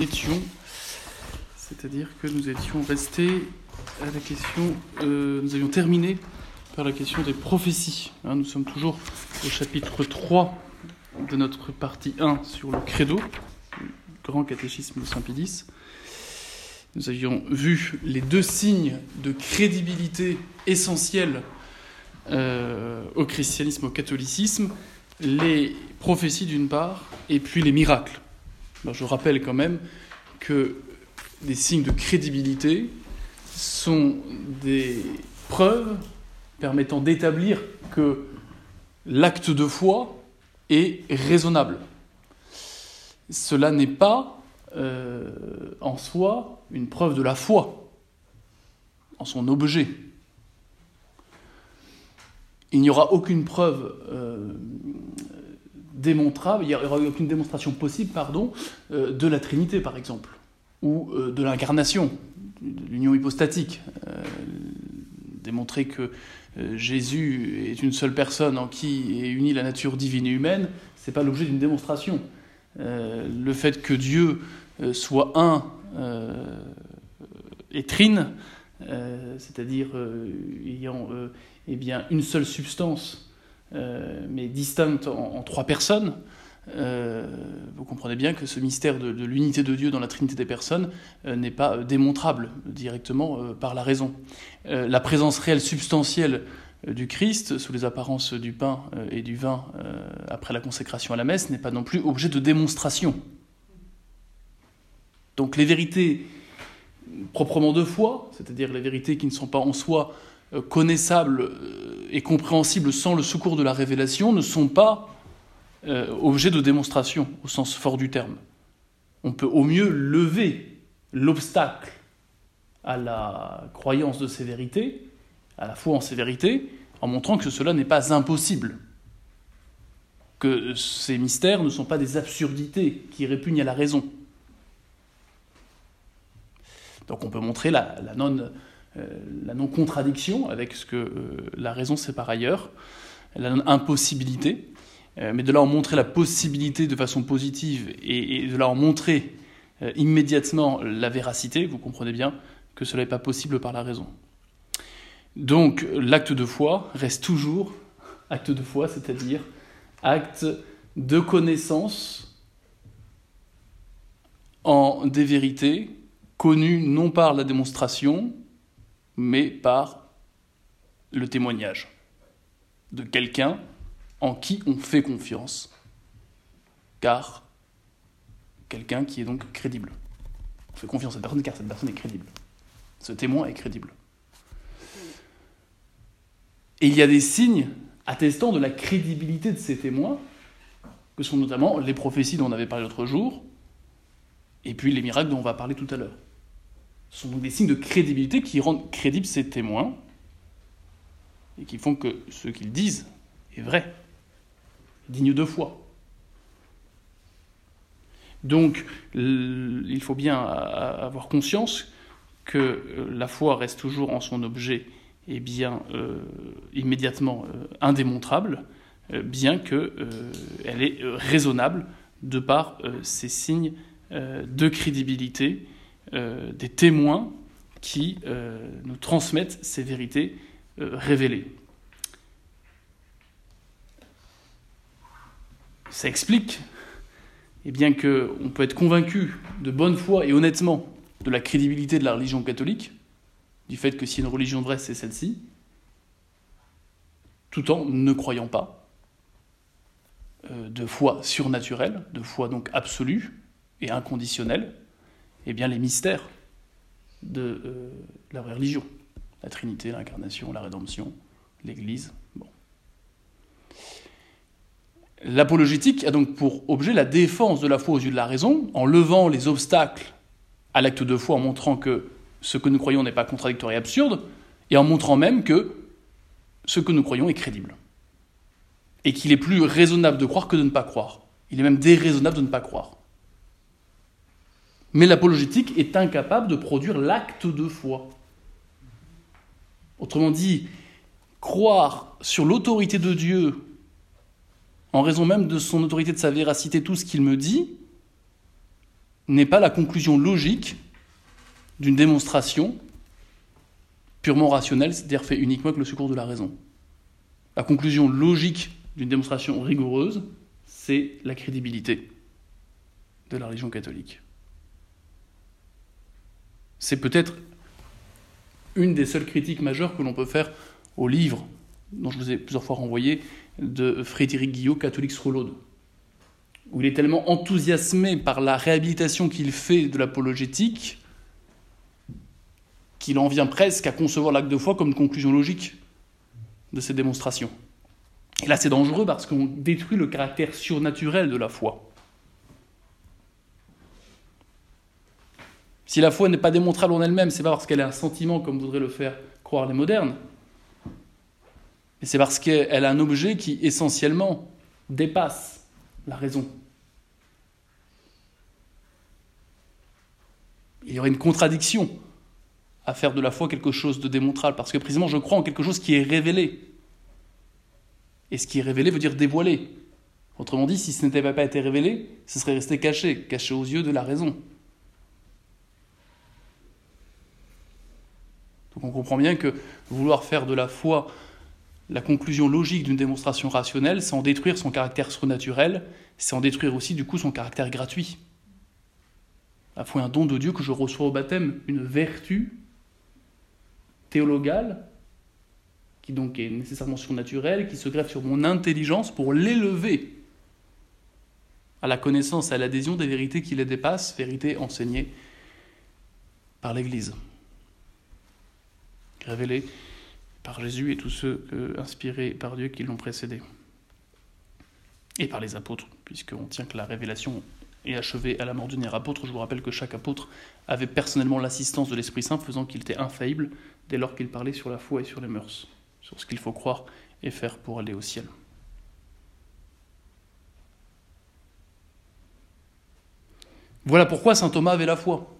étions, c'est-à-dire que nous étions restés à la question, euh, nous avions terminé par la question des prophéties. Hein. nous sommes toujours au chapitre 3 de notre partie 1 sur le credo, grand catéchisme de Saint-Pédis. Nous avions vu les deux signes de crédibilité essentiels euh, au christianisme, au catholicisme, les prophéties d'une part, et puis les miracles. Je rappelle quand même que des signes de crédibilité sont des preuves permettant d'établir que l'acte de foi est raisonnable. Cela n'est pas euh, en soi une preuve de la foi, en son objet. Il n'y aura aucune preuve euh, démontrable, il n'y aura aucune démonstration possible, pardon, euh, de la Trinité, par exemple, ou euh, de l'incarnation, de l'union hypostatique. Euh, démontrer que Jésus est une seule personne en qui est unie la nature divine et humaine, ce n'est pas l'objet d'une démonstration. le fait que Dieu soit un et trine, c'est-à-dire ayant eh bien, une seule substance, mais distincte en, trois personnes, euh, vous comprenez bien que ce mystère de, l'unité de Dieu dans la Trinité des personnes euh, n'est pas démontrable directement par la raison. la présence réelle substantielle du Christ sous les apparences du pain et du vin après la consécration à la messe n'est pas non plus objet de démonstration. Donc les vérités proprement de foi, c'est-à-dire les vérités qui ne sont pas en soi connaissables et compréhensibles sans le secours de la révélation ne sont pas euh, objets de démonstration au sens fort du terme. On peut au mieux lever l'obstacle à la croyance de ces vérités, à la foi en ces vérités, en montrant que cela n'est pas impossible, que ces mystères ne sont pas des absurdités qui répugnent à la raison. Donc on peut montrer la, la non euh, la non-contradiction avec ce que euh, la raison sait par ailleurs, la non-impossibilité, euh, mais de en montrer la possibilité de façon positive et, de là en montrer immédiatement la véracité, vous comprenez bien que cela n'est pas possible par la raison. Donc l'acte de foi reste toujours acte de foi, c'est-à-dire acte de connaissance en des vérités connues non par la démonstration, mais par le témoignage de quelqu'un en qui on fait confiance, car quelqu'un qui est donc crédible. On fait confiance à cette personne car cette personne est crédible. Ce témoin est crédible. Et il y a des signes attestant de la crédibilité de ces témoins, que sont notamment les prophéties dont on avait parlé l'autre jour, et puis les miracles dont on va parler tout à l'heure. Sont des signes de crédibilité qui rendent crédibles ces témoins et qui font que ce qu'ils disent est vrai, digne de foi. Donc, il faut bien avoir conscience que euh, la foi reste toujours en son objet et bien euh, immédiatement euh, indémontrable, bien qu'elle est raisonnable de par ces signes de crédibilité euh, des témoins qui euh, nous transmettent ces vérités euh, révélées. Ça explique et eh bien qu'on peut être convaincu de bonne foi et honnêtement de la crédibilité de la religion catholique, du fait que si une religion vraie, c'est celle-ci, tout en ne croyant pas de foi surnaturelle, de foi donc absolue et inconditionnelle, eh les mystères de euh, la religion. La Trinité, l'incarnation, la rédemption, l'Église. L'apologétique a donc pour objet la défense de la foi aux yeux de la raison, en levant les obstacles à l'acte de foi, en montrant que ce que nous croyons n'est pas contradictoire et absurde, et en montrant même que ce que nous croyons est crédible. Et qu'il est plus raisonnable de croire que de ne pas croire. Il est même déraisonnable de ne pas croire. Mais l'apologétique est incapable de produire l'acte de foi. Autrement dit, croire sur l'autorité de Dieu, en raison même de son autorité, de sa véracité, tout ce qu'il me dit, n'est pas la conclusion logique d'une démonstration purement rationnelle, c'est-à-dire fait uniquement avec le secours de la raison. La conclusion logique d'une démonstration rigoureuse, c'est la crédibilité de la religion catholique. C'est peut-être une des seules critiques majeures que l'on peut faire au livre dont je vous ai plusieurs fois renvoyé de Frédéric Guillot, Catholique Rolaude, où il est tellement enthousiasmé par la réhabilitation qu'il fait de l'apologétique qu'il en vient presque à concevoir l'acte de foi comme conclusion logique de ces démonstrations. Et là, c'est dangereux parce qu'on détruit le caractère surnaturel de la foi. Si la foi n'est pas démontrable en elle-même, c'est pas parce qu'elle est un sentiment comme voudraient le faire croire les modernes, mais c'est parce qu'elle a un objet qui essentiellement dépasse la raison. Il y aurait une contradiction à faire de la foi quelque chose de démontrable, parce que précisément je crois en quelque chose qui est révélé. Et ce qui est révélé veut dire dévoilé. Autrement dit, si ce n'était pas été révélé, ce serait resté caché, caché aux yeux de la raison. On comprend bien que vouloir faire de la foi la conclusion logique d'une démonstration rationnelle, c'est en détruire son caractère surnaturel, c'est en détruire aussi du coup son caractère gratuit. La foi est un don de Dieu que je reçois au baptême, une vertu théologale qui donc est nécessairement surnaturelle, qui se greffe sur mon intelligence pour l'élever à la connaissance, à l'adhésion des vérités qui les dépassent, vérités enseignées par l'Église, révélées par Jésus et tous ceux inspirés par Dieu qui l'ont précédé, et par les apôtres, puisqu'on tient que la révélation est achevée à la mort du dernier apôtre. Je vous rappelle que chaque apôtre avait personnellement l'assistance de l'Esprit Saint, faisant qu'il était infaillible dès lors qu'il parlait sur la foi et sur les mœurs sur ce qu'il faut croire et faire pour aller au ciel. Voilà pourquoi saint Thomas avait la foi.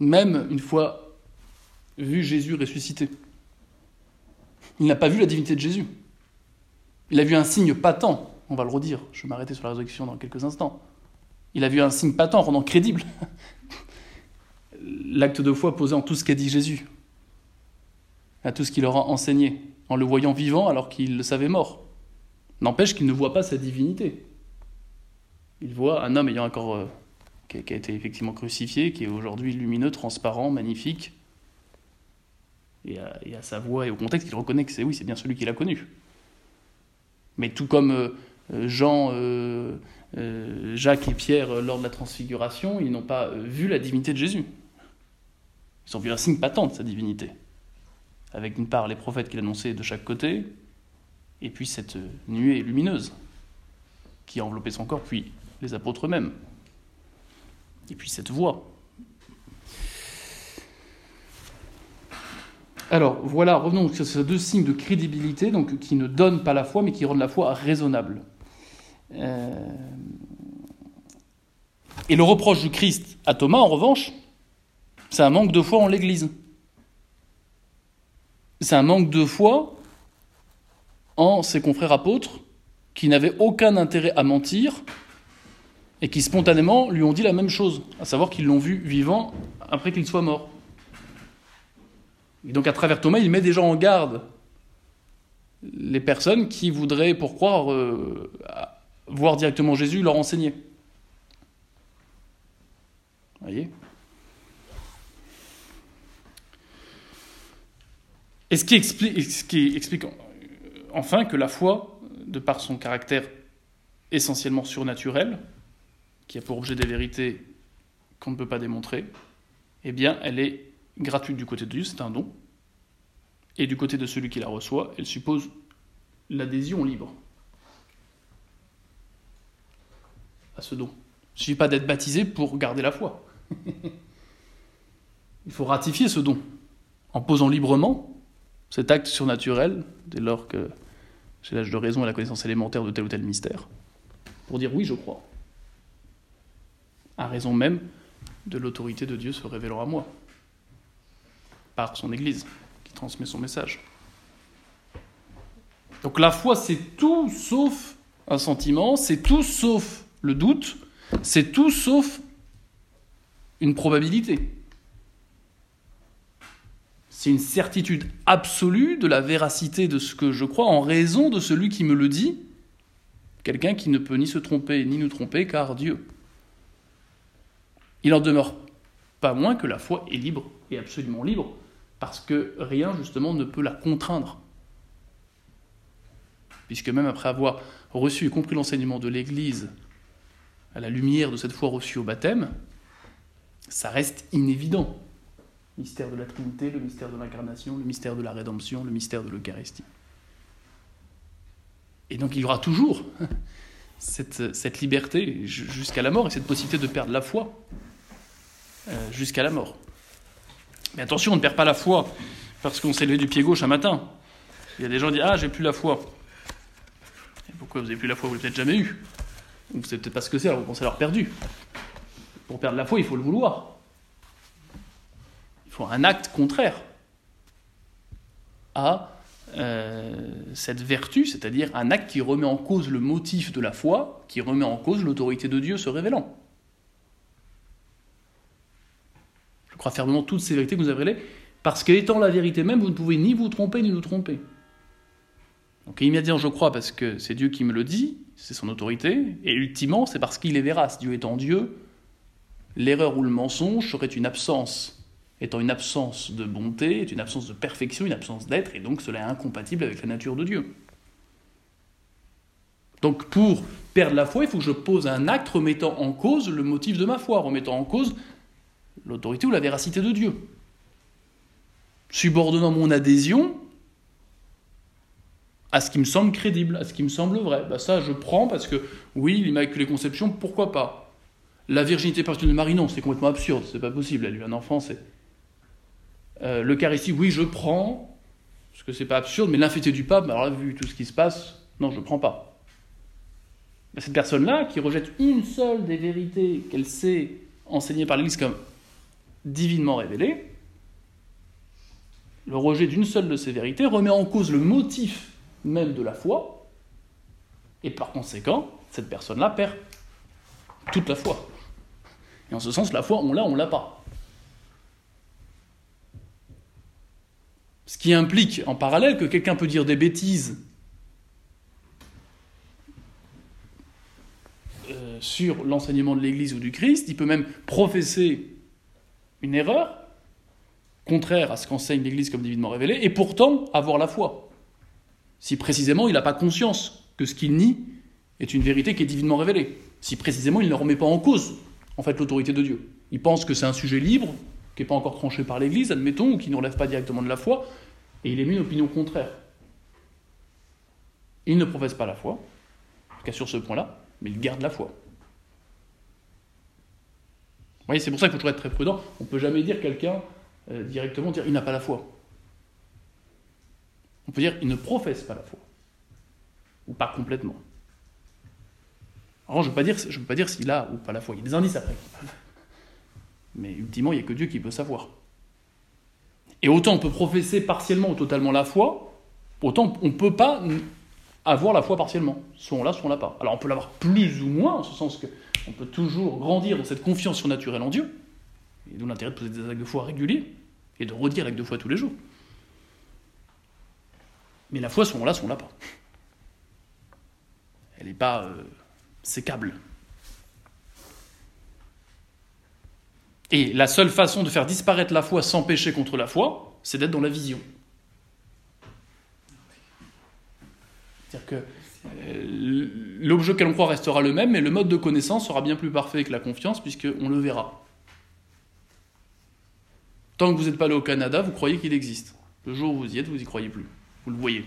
Même une fois vu Jésus ressuscité. Il n'a pas vu la divinité de Jésus. Il a vu un signe patent, on va le redire, je vais m'arrêter sur la résurrection dans quelques instants. Il a vu un signe patent rendant crédible l'acte de foi posé en tout ce qu'a dit Jésus à tout ce qu'il leur a enseigné, en le voyant vivant alors qu'il le savait mort. N'empêche qu'il ne voit pas sa divinité. Il voit un homme ayant un corps euh, qui, a, été effectivement crucifié, qui est aujourd'hui lumineux, transparent, magnifique. Et à, sa voix et au contexte, il reconnaît que c'est oui, c'est bien celui qu'il a connu. Mais tout comme euh, euh, Jean, Jacques et Pierre lors de la transfiguration, ils n'ont pas vu la divinité de Jésus. Ils ont vu un signe patent de sa divinité avec d'une part les prophètes qu'il annonçait de chaque côté, et puis cette nuée lumineuse qui a enveloppé son corps, puis les apôtres eux-mêmes, et puis cette voix. Alors voilà, revenons sur ces deux signes de crédibilité, donc qui ne donnent pas la foi, mais qui rendent la foi raisonnable. Euh, et le reproche du Christ à Thomas, en revanche, c'est un manque de foi en l'Église c'est un manque de foi en ses confrères apôtres qui n'avaient aucun intérêt à mentir et qui spontanément lui ont dit la même chose, à savoir qu'ils l'ont vu vivant après qu'il soit mort. Et donc à travers Thomas, il met déjà en garde les personnes qui voudraient, pour croire, euh, voir directement Jésus, leur enseigner. Voyez? Et ce qui explique, enfin que la foi, de par son caractère essentiellement surnaturel, qui a pour objet des vérités qu'on ne peut pas démontrer, eh bien, elle est gratuite du côté de Dieu, c'est un don. Et du côté de celui qui la reçoit, elle suppose l'adhésion libre à ce don. Il ne suffit pas d'être baptisé pour garder la foi. Il faut ratifier ce don en posant librement cet acte surnaturel, dès lors que j'ai l'âge de raison et la connaissance élémentaire de tel ou tel mystère, pour dire oui, je crois, à raison même de l'autorité de Dieu se révélant à moi, par son Église, qui transmet son message. Donc la foi, c'est tout sauf un sentiment, c'est tout sauf le doute, C'est tout sauf une probabilité. C'est une certitude absolue de la véracité de ce que je crois en raison de celui qui me le dit, quelqu'un qui ne peut ni se tromper ni nous tromper car Dieu. Il en demeure pas moins que la foi est libre et absolument libre, parce que rien justement ne peut la contraindre. Puisque même après avoir reçu et compris l'enseignement de l'Église à la lumière de cette foi reçue au baptême, ça reste inévident. Le mystère de la Trinité, le mystère de l'incarnation, le mystère de la rédemption, le mystère de l'Eucharistie. Et donc il y aura toujours cette, liberté jusqu'à la mort et cette possibilité de perdre la foi jusqu'à la mort. Mais attention, on ne perd pas la foi parce qu'on s'est levé du pied gauche un matin. Il y a des gens qui disent Ah, j'ai plus la foi. pourquoi vous n'avez plus la foi? Vous l'avez peut-être jamais eu. Vous ne savez peut-être pas ce que c'est, alors vous pensez avoir perdu. Pour perdre la foi, il faut le vouloir. Il faut un acte contraire à euh, cette vertu, c'est-à-dire un acte qui remet en cause le motif de la foi, qui remet en cause l'autorité de Dieu se révélant. Je crois fermement toutes ces vérités que vous avez parce qu'étant la vérité même, vous ne pouvez ni vous tromper ni nous tromper. Donc immédiatement, je crois parce que c'est Dieu qui me le dit, c'est son autorité, et ultimement, c'est parce qu'il est vérace. Dieu étant Dieu, l'erreur ou le mensonge serait une absence. Étant une absence de bonté, est une absence de perfection, une absence d'être, et donc cela est incompatible avec la nature de Dieu. Donc pour perdre la foi, il faut que je pose un acte remettant en cause le motif de ma foi, remettant en cause l'autorité ou la véracité de Dieu. Subordonnant mon adhésion à ce qui me semble crédible, à ce qui me semble vrai. Bah ça, je prends parce que, oui, l'Immaculée Conception, pourquoi pas? La virginité perpétuelle de Marie, non, c'est complètement absurde, c'est pas possible. Elle a eu un enfant, c'est. Euh, L'Eucharistie, oui, je prends, parce que c'est pas absurde, mais l'infité du pape, alors là, vu tout ce qui se passe, non, je prends pas. Cette personne-là, qui rejette une seule des vérités qu'elle sait enseigner par l'Église comme divinement révélé, le rejet d'une seule de ces vérités remet en cause le motif même de la foi, et par conséquent, cette personne-là perd toute la foi. Et en ce sens, la foi, on l'a, on l'a pas. Ce qui implique en parallèle que quelqu'un peut dire des bêtises euh, sur l'enseignement de l'Église ou du Christ, il peut même professer une erreur, contraire à ce qu'enseigne l'Église comme divinement révélé, et pourtant avoir la foi. Si précisément il n'a pas conscience que ce qu'il nie est une vérité qui est divinement révélée. Si précisément il ne remet pas en cause en fait l'autorité de Dieu. Il pense que c'est un sujet libre, qui n'est pas encore tranché par l'Église, admettons, ou qui ne relève pas directement de la foi, et il émet une opinion contraire. Il ne professe pas la foi, en tout cas sur ce point-là, mais il garde la foi voyez, c'est pour ça qu'il faut toujours être très prudent. On ne peut jamais dire quelqu'un euh, directement, dire il n'a pas la foi. On peut dire il ne professe pas la foi. Ou pas complètement. Alors je ne veux pas dire, s'il a ou pas la foi. Il y a des indices après. Mais ultimement, il n'y a que Dieu qui peut savoir. Et autant on peut professer partiellement ou totalement la foi, autant on ne peut pas avoir la foi partiellement. Soit on l'a, soit on l'a pas. Alors on peut l'avoir plus ou moins, en ce sens que on peut toujours grandir dans cette confiance surnaturelle en Dieu, et d'où l'intérêt de poser des actes de foi réguliers, et de redire l'acte de foi tous les jours. Mais la foi, soit on l'a, soit on l'a pas. Elle n'est pas euh, sécable. Et la seule façon de faire disparaître la foi sans pécher contre la foi, c'est d'être dans la vision. C'est-à-dire que euh, l'objet qu'elle croit restera le même, mais le mode de connaissance sera bien plus parfait que la confiance, puisqu'on le verra. Tant que vous n'êtes pas allé au Canada, vous croyez qu'il existe. Le jour où vous y êtes, vous n'y croyez plus. Vous le voyez.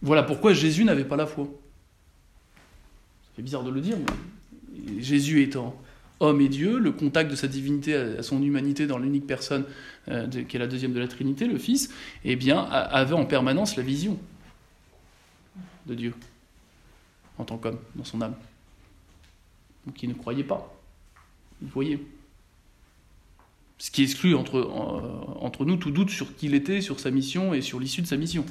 Voilà pourquoi Jésus n'avait pas la foi. C'est bizarre de le dire, mais Jésus étant homme et Dieu, le contact de sa divinité à son humanité dans l'unique personne euh, qui est la deuxième de la Trinité, le Fils, eh bien, avait en permanence la vision de Dieu en tant qu'homme, dans son âme. Donc il ne croyait pas. Il voyait. Ce qui exclut entre, entre nous tout doute sur qui il était, sur sa mission et sur l'issue de sa mission.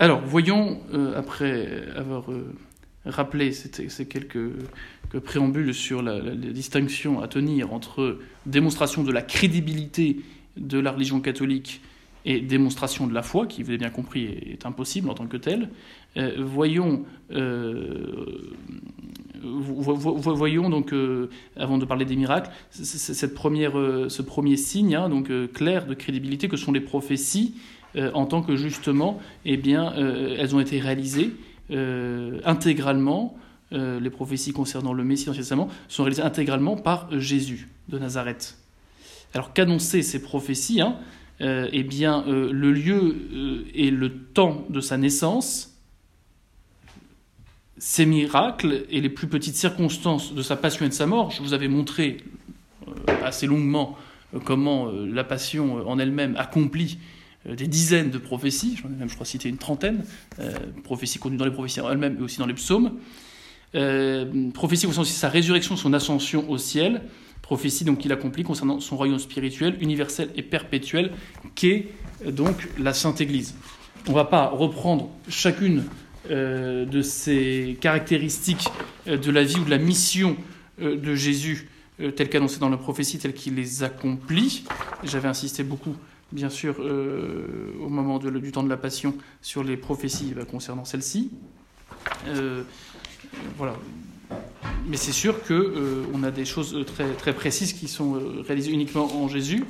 Alors, voyons, après avoir rappelé ces, quelques, préambules sur la, distinction à tenir entre démonstration de la crédibilité de la religion catholique et démonstration de la foi, qui, vous avez bien compris, est, impossible en tant que telle, euh, voyons, euh, voyons donc, euh, avant de parler des miracles, cette ce premier signe hein, donc, clair de crédibilité que sont les prophéties, en tant que justement, eh elles ont été réalisées intégralement, les prophéties concernant le Messie sont réalisées intégralement par Jésus de Nazareth. Alors qu'annoncer ces prophéties hein, euh, eh bien, euh, le lieu euh, et le temps de sa naissance, ses miracles et les plus petites circonstances de sa passion et de sa mort. Je vous avais montré assez longuement comment la passion en elle-même accomplit des dizaines de prophéties, j'en ai même, je crois, cité une trentaine, prophéties contenues dans les prophéties elles-mêmes et aussi dans les psaumes. prophéties concernant sa résurrection, son ascension au ciel, prophétie donc qu'il accomplit concernant son royaume spirituel, universel et perpétuel, qu'est euh, donc la Sainte Église. On ne va pas reprendre chacune euh, de ces caractéristiques euh, de la vie ou de la mission de Jésus telles qu'annoncées dans la prophétie, telles qu'il les accomplit. J'avais insisté beaucoup, bien sûr, au moment du temps de la Passion, sur les prophéties concernant celle-ci. voilà, mais c'est sûr qu'on euh, a des choses euh, très, très précises qui sont euh, réalisées uniquement en Jésus,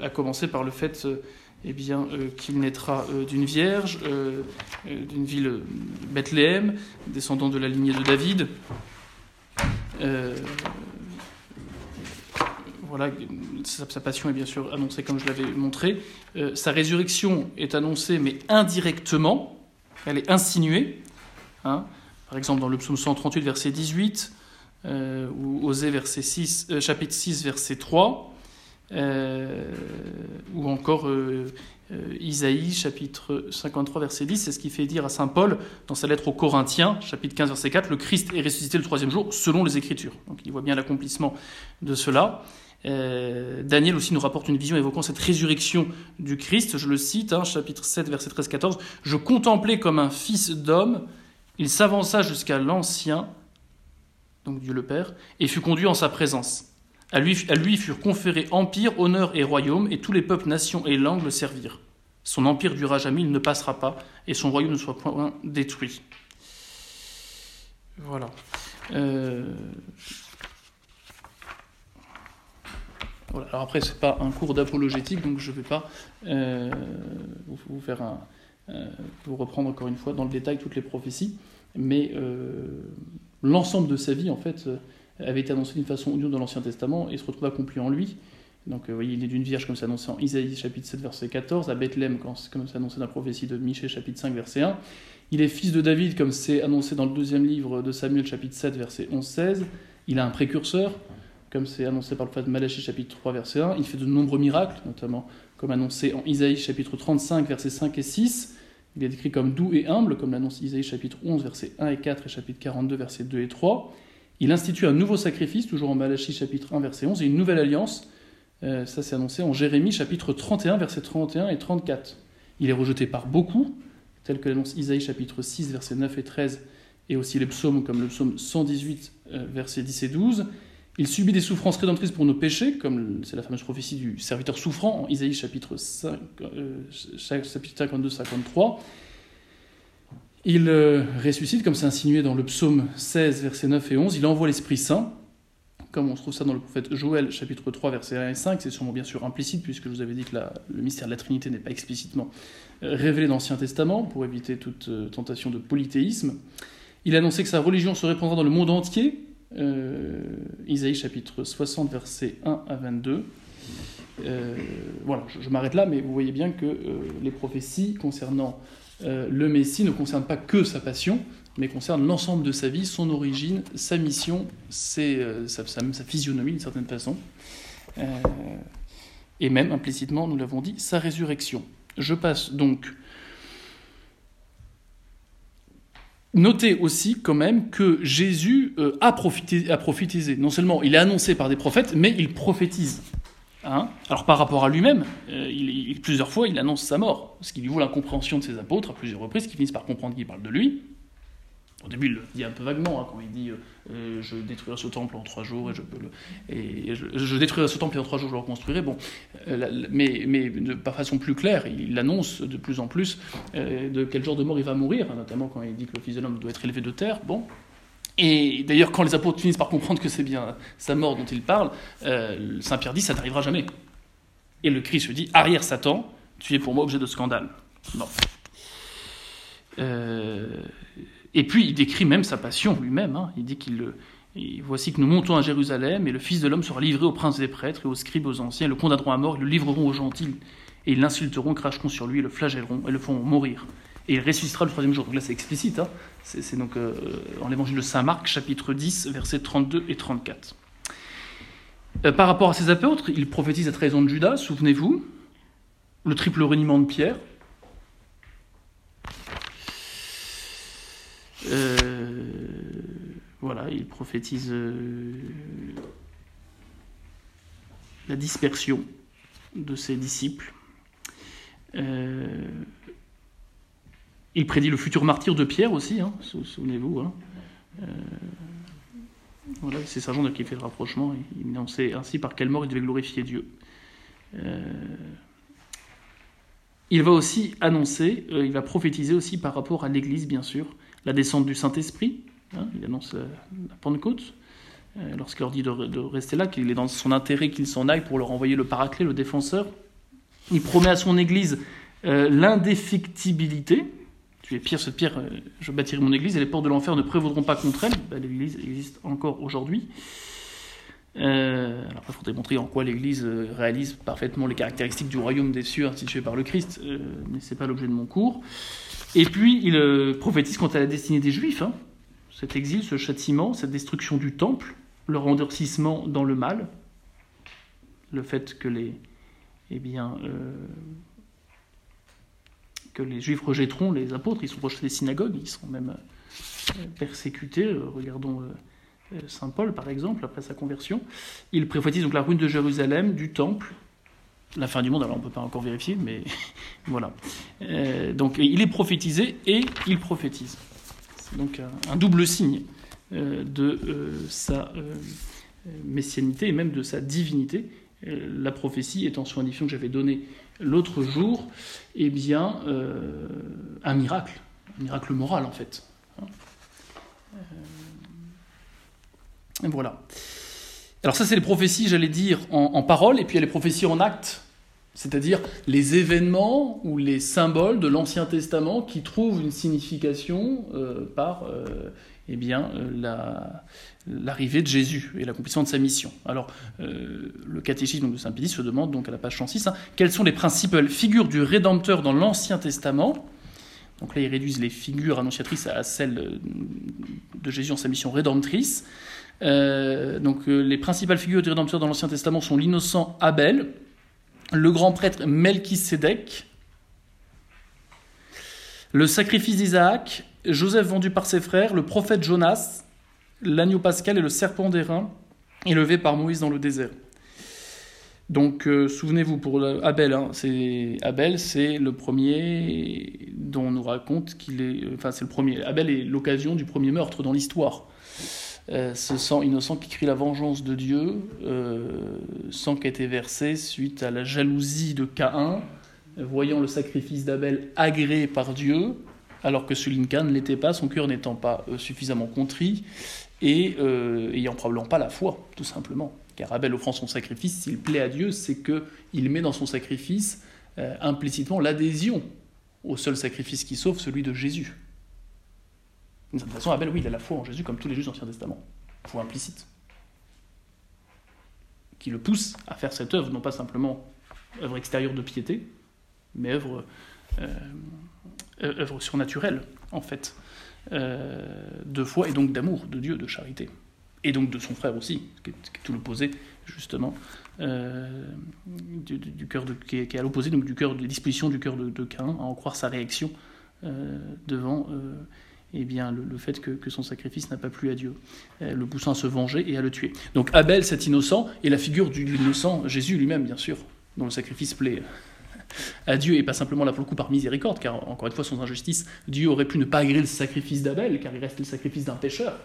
à commencer par le fait eh bien, qu'il naîtra d'une vierge, d'une ville Bethléem, descendant de la lignée de David. Voilà, sa, passion est bien sûr annoncée comme je l'avais montré. sa résurrection est annoncée, mais indirectement, elle est insinuée. Hein, par exemple, dans le psaume 138, verset 18, euh, ou Osée, verset 6, euh, chapitre 6, verset 3, euh, ou encore Isaïe, chapitre 53, verset 10, c'est ce qui fait dire à saint Paul, dans sa lettre aux Corinthiens, chapitre 15, verset 4, le Christ est ressuscité le troisième jour, selon les Écritures. Donc il voit bien l'accomplissement de cela. Daniel aussi nous rapporte une vision évoquant cette résurrection du Christ. Je le cite, hein, chapitre 7, verset 13-14. Je contemplais comme un fils d'homme il s'avança jusqu'à l'Ancien, donc Dieu le Père, et fut conduit en sa présence. À lui, à lui furent conférés empire, honneur et royaume, et tous les peuples, nations et langues le servirent. Son empire dura jamais, il ne passera pas, et son royaume ne soit point détruit. Voilà. Euh, voilà. Alors après, c'est pas un cours d'apologétique, donc je ne vais pas euh, vous euh, pour reprendre encore une fois dans le détail toutes les prophéties, mais euh, l'ensemble de sa vie, en fait, avait été annoncé d'une façon ou d'une dans l'Ancien Testament et se retrouve accompli en lui. Donc, vous voyez, il est d'une vierge, comme c'est annoncé en Isaïe chapitre 7, verset 14, à Bethléem, comme c'est annoncé dans la prophétie de Michée, chapitre 5, verset 1. Il est fils de David, comme c'est annoncé dans le deuxième livre de Samuel, chapitre 7, verset 11-16. Il a un précurseur, comme c'est annoncé par le de Malachie, chapitre 3, verset 1. Il fait de nombreux miracles, notamment comme annoncé en Isaïe, chapitre 35, versets 5 et 6. Il est décrit comme doux et humble, comme l'annonce Isaïe chapitre 11, versets 1 et 4 et chapitre 42, versets 2 et 3. Il institue un nouveau sacrifice, toujours en Malachie chapitre 1, verset 11, et une nouvelle alliance. Euh, ça, c'est annoncé en Jérémie chapitre 31, versets 31 et 34. Il est rejeté par beaucoup, tel que l'annonce Isaïe chapitre 6, versets 9 et 13, et aussi les psaumes comme le psaume 118, euh, versets 10 et 12. Il subit des souffrances rédemptrices pour nos péchés, comme c'est la fameuse prophétie du serviteur souffrant en Isaïe chapitre, 5, euh, 52-53. Il euh, ressuscite, comme c'est insinué dans le psaume 16, versets 9 et 11. Il envoie l'Esprit Saint, comme on trouve ça dans le prophète Joël, chapitre 3, versets 1 et 5. C'est sûrement bien sûr implicite, puisque je vous avais dit que le mystère de la Trinité n'est pas explicitement euh, révélé dans l'Ancien Testament, pour éviter toute tentation de polythéisme. Il a annoncé que sa religion se répandra dans le monde entier, Isaïe chapitre 60, versets 1 à 22. Euh, voilà, je, m'arrête là, mais vous voyez bien que euh, les prophéties concernant le Messie ne concernent pas que sa passion, mais concernent l'ensemble de sa vie, son origine, sa mission, sa, physionomie d'une certaine façon, et même implicitement, nous l'avons dit, sa résurrection. Je passe donc Notez aussi quand même que Jésus euh, a, profité, a prophétisé. Non seulement il est annoncé par des prophètes, mais il prophétise. Hein Alors par rapport à lui-même, euh, plusieurs fois il annonce sa mort, ce qui lui vaut l'incompréhension de ses apôtres à plusieurs reprises, qui finissent par comprendre qu'il parle de lui. Au début, il le dit un peu vaguement, hein, quand il dit euh, Je détruirai ce temple en trois jours, et je, peux le, je, détruirai ce temple et en trois jours je le reconstruirai. Bon, euh, mais, pas façon plus claire, il annonce de plus en plus de quel genre de mort il va mourir, hein, notamment quand il dit que le Fils de l'homme doit être élevé de terre. Bon, et d'ailleurs, quand les apôtres finissent par comprendre que c'est bien sa mort dont il parle, euh, Saint Pierre dit ça n'arrivera jamais. Et le Christ dit arrière Satan, tu es pour moi objet de scandale. Euh, et puis il décrit même sa passion lui-même. Hein. Il dit qu'il voici que nous montons à Jérusalem et le Fils de l'homme sera livré aux princes des prêtres et aux scribes aux anciens, le condamneront à mort, ils le livreront aux gentils et ils l'insulteront, cracheront sur lui, le flagelleront et le feront mourir et il ressuscitera le troisième jour. Donc là, c'est explicite. Hein. C'est donc euh, en l'évangile de saint Marc, chapitre 10, versets 32 et 34. Euh, par rapport à ses apôtres, il prophétise la trahison de Judas, souvenez-vous, le triple reniement de Pierre. Voilà, il prophétise la dispersion de ses disciples. Il prédit le futur martyr de Pierre aussi, hein, souvenez-vous. Hein. Euh, voilà, c'est Saint qui fait le rapprochement. Il annonçait ainsi par quelle mort il devait glorifier Dieu. Euh, il va aussi annoncer, euh, il va prophétiser aussi par rapport à l'Église, bien sûr, la descente du Saint-Esprit. Hein, il annonce la Pentecôte. Lorsqu'il leur dit de, rester là, qu'il est dans son intérêt qu'il s'en aille pour leur envoyer le paraclet, le défenseur. Il promet à son Église l'indéfectibilité, tu es pierre, cette pierre, euh, je bâtirai mon église et les portes de l'enfer ne prévaudront pas contre elle. Ben, l'église existe encore aujourd'hui. Euh, alors, il faudrait montrer en quoi l'Église euh, réalise parfaitement les caractéristiques du royaume des cieux institué par le Christ, mais ce n'est pas l'objet de mon cours. Et puis, il prophétise quant à la destinée des Juifs, hein. Cet exil, ce châtiment, cette destruction du temple, leur endurcissement dans le mal, le fait que les, eh bien, que les juifs rejetteront les apôtres, ils sont rejetés des synagogues, ils sont même euh, persécutés. Euh, regardons euh, Saint Paul, par exemple, après sa conversion. Il prophétise donc la ruine de Jérusalem, du temple, la fin du monde, alors on ne peut pas encore vérifier, mais voilà. donc il est prophétisé et il prophétise. Donc un, double signe de sa messianité et même de sa divinité. la prophétie étant sur une que j'avais donnée l'autre jour, eh bien, euh, un miracle, un miracle moral en fait. Euh, voilà. Alors ça, c'est les prophéties, j'allais dire, en, parole, et puis il y a les prophéties en actes, c'est-à-dire les événements ou les symboles de l'Ancien Testament qui trouvent une signification euh, par eh bien, l'arrivée de Jésus et l'accomplissement de sa mission. Alors, euh, le catéchisme de Saint Pie se demande donc à la page 106 hein, quelles sont les principales figures du Rédempteur dans l'Ancien Testament? Donc là, ils réduisent les figures annonciatrices à celles de Jésus en sa mission rédemptrice. Euh, donc, euh, les principales figures du Rédempteur dans l'Ancien Testament sont l'innocent Abel, le grand prêtre Melchisédek, le sacrifice d'Isaac, Joseph vendu par ses frères, le prophète Jonas, l'agneau pascal et le serpent d'airain élevé par Moïse dans le désert. Donc euh, souvenez-vous pour Abel, hein, c'est Abel, c'est le premier dont on nous raconte qu'il est, euh, enfin c'est le premier. Abel est l'occasion du premier meurtre dans l'histoire. Euh, ce sang innocent qui crie la vengeance de Dieu, sang qui a été versé suite à la jalousie de Caïn, voyant le sacrifice d'Abel agréé par Dieu, alors que Lincoln ne l'était pas, son cœur n'étant pas suffisamment contrit, et euh, ayant probablement pas la foi, tout simplement. Car Abel offrant son sacrifice, s'il plaît à Dieu, c'est qu'il met dans son sacrifice euh, implicitement l'adhésion au seul sacrifice qui sauve, celui de Jésus. De toute façon, Abel, oui, il a la foi en Jésus, comme tous les juifs de l'Ancien Testament. Foi implicite. Qui le pousse à faire cette œuvre, non pas simplement œuvre extérieure de piété, mais œuvre, euh, œuvre surnaturelle, en fait. Euh, de foi et donc d'amour de Dieu, de charité. Et donc de son frère aussi, qui est, tout l'opposé, justement, euh, du, cœur qui, est, à l'opposé donc du cœur, des dispositions du cœur de, Cain, à en croire sa réaction euh, devant eh bien, le, fait que, son sacrifice n'a pas plu à Dieu, le poussant à se venger et à le tuer. Donc Abel, cet innocent, est la figure de l'innocent Jésus lui-même, bien sûr, dont le sacrifice plaît à Dieu et pas simplement là pour le coup par miséricorde, car encore une fois, sans injustice, Dieu aurait pu ne pas agréer le sacrifice d'Abel, car il reste le sacrifice d'un pécheur,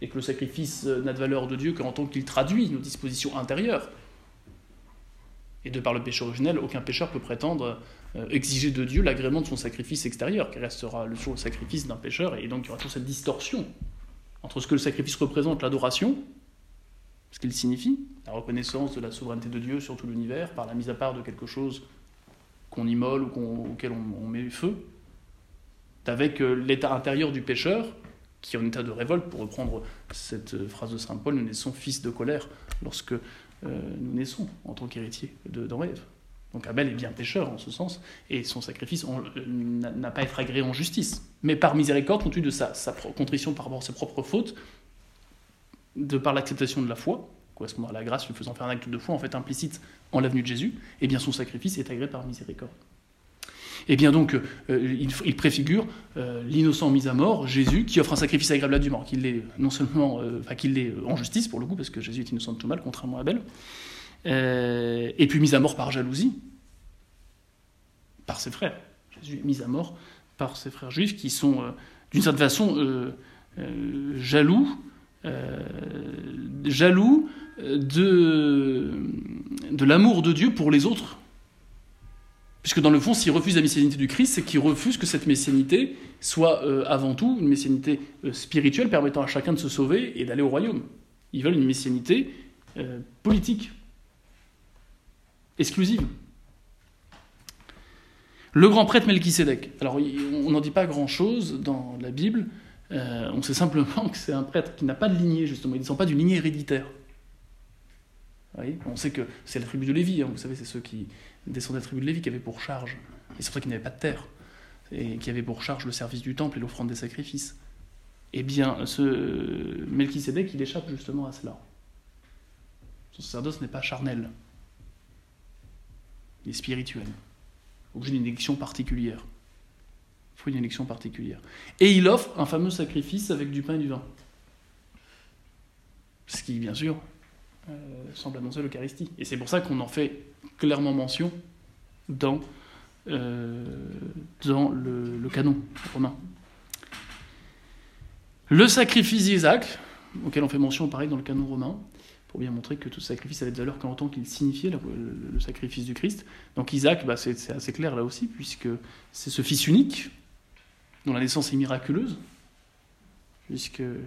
et que le sacrifice n'a de valeur de Dieu qu'en tant qu'il traduit nos dispositions intérieures. Et de par le péché originel, aucun pécheur peut prétendre euh, exiger de Dieu l'agrément de son sacrifice extérieur, qui restera le, le sacrifice d'un pécheur, et donc il y aura toujours cette distorsion entre ce que le sacrifice représente, l'adoration, ce qu'il signifie, la reconnaissance de la souveraineté de Dieu sur tout l'univers, par la mise à part de quelque chose qu'on immole ou auquel on, met feu, avec euh, l'état intérieur du pécheur, qui est en état de révolte, pour reprendre cette euh, phrase de Saint Paul, nous naissons fils de colère lorsque nous naissons en tant qu'héritiers d'Enrève. Donc Abel est bien pécheur en ce sens, et son sacrifice n'a pas être agréé en justice, mais par miséricorde, compte tenu de sa, sa contrition par rapport à ses propres fautes, de par l'acceptation de la foi, correspondant à la grâce, lui faisant faire un acte de foi, en fait implicite en l'avenue de Jésus, et eh bien son sacrifice est agréé par miséricorde. Et eh bien donc, euh, il, préfigure euh, l'innocent mis à mort, Jésus, qui offre un sacrifice agréable à Dieu, qu'il l'est non seulement, euh, qu'il l'est en justice pour le coup, parce que Jésus est innocent de tout mal, contrairement à Abel, et puis mis à mort par jalousie, par ses frères. Jésus est mis à mort par ses frères juifs qui sont, d'une certaine façon, jaloux, jaloux de l'amour de Dieu pour les autres. Puisque dans le fond, s'il refuse la messianité du Christ, c'est qu'il refuse que cette messianité soit euh, avant tout une messianité euh, spirituelle permettant à chacun de se sauver et d'aller au royaume. Ils veulent une messianité euh, politique, exclusive. Le grand prêtre Melchisédek. Alors, on n'en dit pas grand-chose dans la Bible. on sait simplement que c'est un prêtre qui n'a pas de lignée, justement. Il ne descend pas d'une lignée héréditaire on sait que c'est la tribu de Lévi, hein. vous savez, c'est ceux qui descendent de la tribu de Lévi qui avaient pour charge, et c'est pour ça qu'ils n'avaient pas de terre, et qui avaient pour charge le service du temple et l'offrande des sacrifices. Eh bien, ce il échappe justement à cela. Son sacerdoce n'est pas charnel, il est spirituel, objet d'une élection particulière. Fruit d'une élection particulière. Et il offre un fameux sacrifice avec du pain et du vin. Ce qui, bien sûr, euh, semble annoncer l'Eucharistie. Et c'est pour ça qu'on en fait clairement mention dans, euh, le, canon romain. Le sacrifice d'Isaac, auquel on fait mention pareil dans le canon romain, pour bien montrer que tout sacrifice avait de valeur qu'en tant qu'il signifiait le, sacrifice du Christ. Donc Isaac, bah, c'est assez clair là aussi, puisque c'est ce fils unique, dont la naissance est miraculeuse, puisque euh,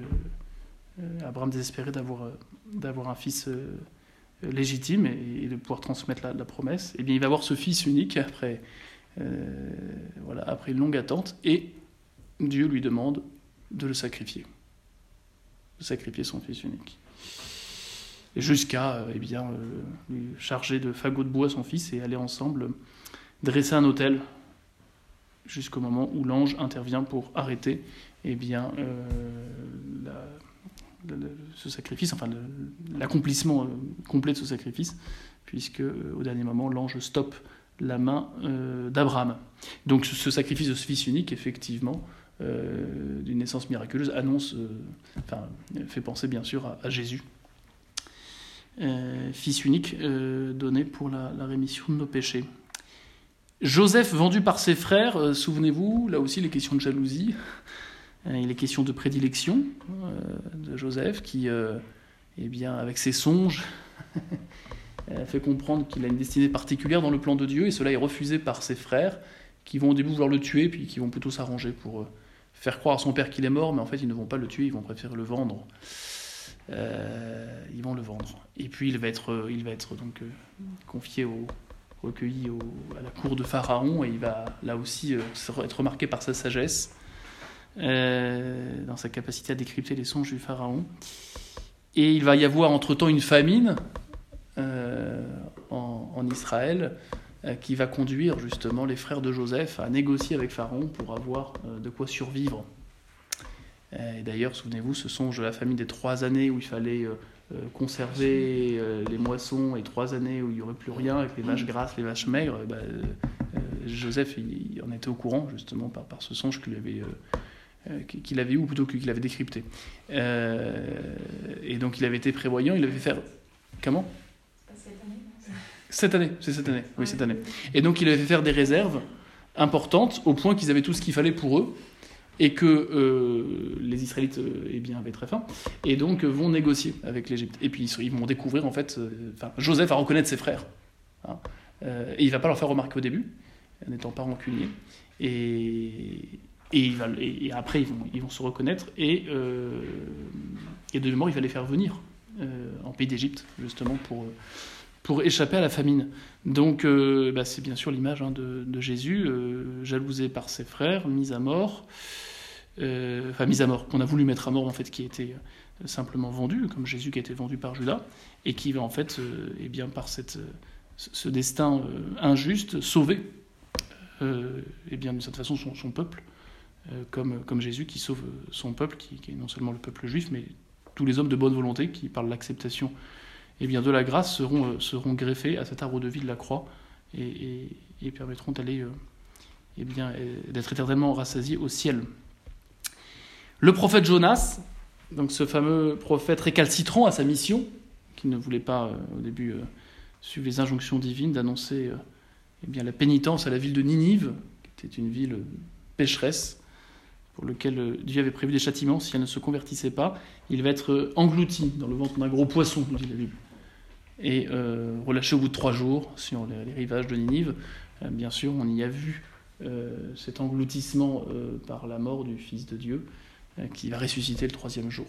Abraham désespérait d'avoir, euh, un fils légitime et, de pouvoir transmettre la, promesse, et eh bien il va avoir ce fils unique après, voilà, après une longue attente, et Dieu lui demande de le sacrifier, de sacrifier son fils unique. jusqu'à eh bien, lui charger de fagots de bois son fils et aller ensemble dresser un autel jusqu'au moment où l'ange intervient pour arrêter eh bien, la, ce sacrifice, enfin l'accomplissement euh, complet de ce sacrifice, puisque euh, au dernier moment, l'ange stoppe la main euh, d'Abraham. Donc ce, sacrifice de ce fils unique, effectivement, d'une naissance miraculeuse, annonce, enfin, fait penser bien sûr à, Jésus, fils unique donné pour la, la, rémission de nos péchés. Joseph vendu par ses frères, souvenez-vous, là aussi les questions de jalousie. Euh, il est question de prédilection euh, de Joseph qui, euh, eh bien, avec ses songes, fait comprendre qu'il a une destinée particulière dans le plan de Dieu, et cela est refusé par ses frères, qui vont au début vouloir le tuer, puis qui vont plutôt s'arranger pour faire croire à son père qu'il est mort, mais en fait ils ne vont pas le tuer, ils vont préférer le vendre. ils vont le vendre. Et puis il va être, il va être donc confié au, recueilli à la cour de Pharaon, et il va là aussi être remarqué par sa sagesse. Euh, dans sa capacité à décrypter les songes du pharaon. Et il va y avoir entre-temps une famine euh, en, Israël euh, qui va conduire justement les frères de Joseph à négocier avec Pharaon pour avoir de quoi survivre. Et d'ailleurs, souvenez-vous, ce songe de la famine des trois années où il fallait conserver les moissons et trois années où il n'y aurait plus rien avec les vaches grasses, les vaches maigres. Bah, Joseph il, en était au courant justement par ce songe qu'il avait qu'il avait eu, ou plutôt qu'il avait décrypté. et donc il avait été prévoyant, il avait fait faire... Comment? Cette année, c'est cette année, oui, cette année. Et donc il avait fait faire des réserves importantes au point qu'ils avaient tout ce qu'il fallait pour eux et que euh, les Israélites euh, eh bien, avaient très faim, et donc euh, vont négocier avec l'Égypte. Et puis ils vont découvrir, en fait, Joseph va reconnaître ses frères, hein, et il va pas leur faire remarquer au début, n'étant pas rancunier, et, et, après ils vont, se reconnaître, et, et de mémoire il va les faire venir en pays d'Égypte, justement, pour pour échapper à la famine. Donc, bah, c'est bien sûr l'image hein, de, Jésus, jalousé par ses frères, mis à mort, euh, enfin mise à mort, qu'on a voulu mettre à mort en fait, qui était euh, simplement vendu, comme Jésus qui a été vendu par Judas, et qui va en fait, euh, eh bien, par cette, ce destin injuste, sauver, eh bien, d'une certaine façon, son, peuple, comme, comme Jésus qui sauve son peuple, qui, est non seulement le peuple juif, mais tous les hommes de bonne volonté qui, par l'acceptation eh de la grâce, seront, seront greffés à cet arbre de vie de la croix et, et, permettront d'aller, eh bien, d'être éternellement rassasiés au ciel. Le prophète Jonas, donc ce fameux prophète récalcitrant à sa mission, qui ne voulait pas euh, au début euh, suivre les injonctions divines d'annoncer euh, eh la pénitence à la ville de Ninive, qui était une ville pécheresse, pour laquelle Dieu avait prévu des châtiments si elle ne se convertissait pas, il va être englouti dans le ventre d'un gros poisson, dit la Bible, et relâché au bout de trois jours sur les, rivages de Ninive. bien sûr, on y a vu cet engloutissement par la mort du Fils de Dieu. Euh, qui va ressusciter le troisième jour.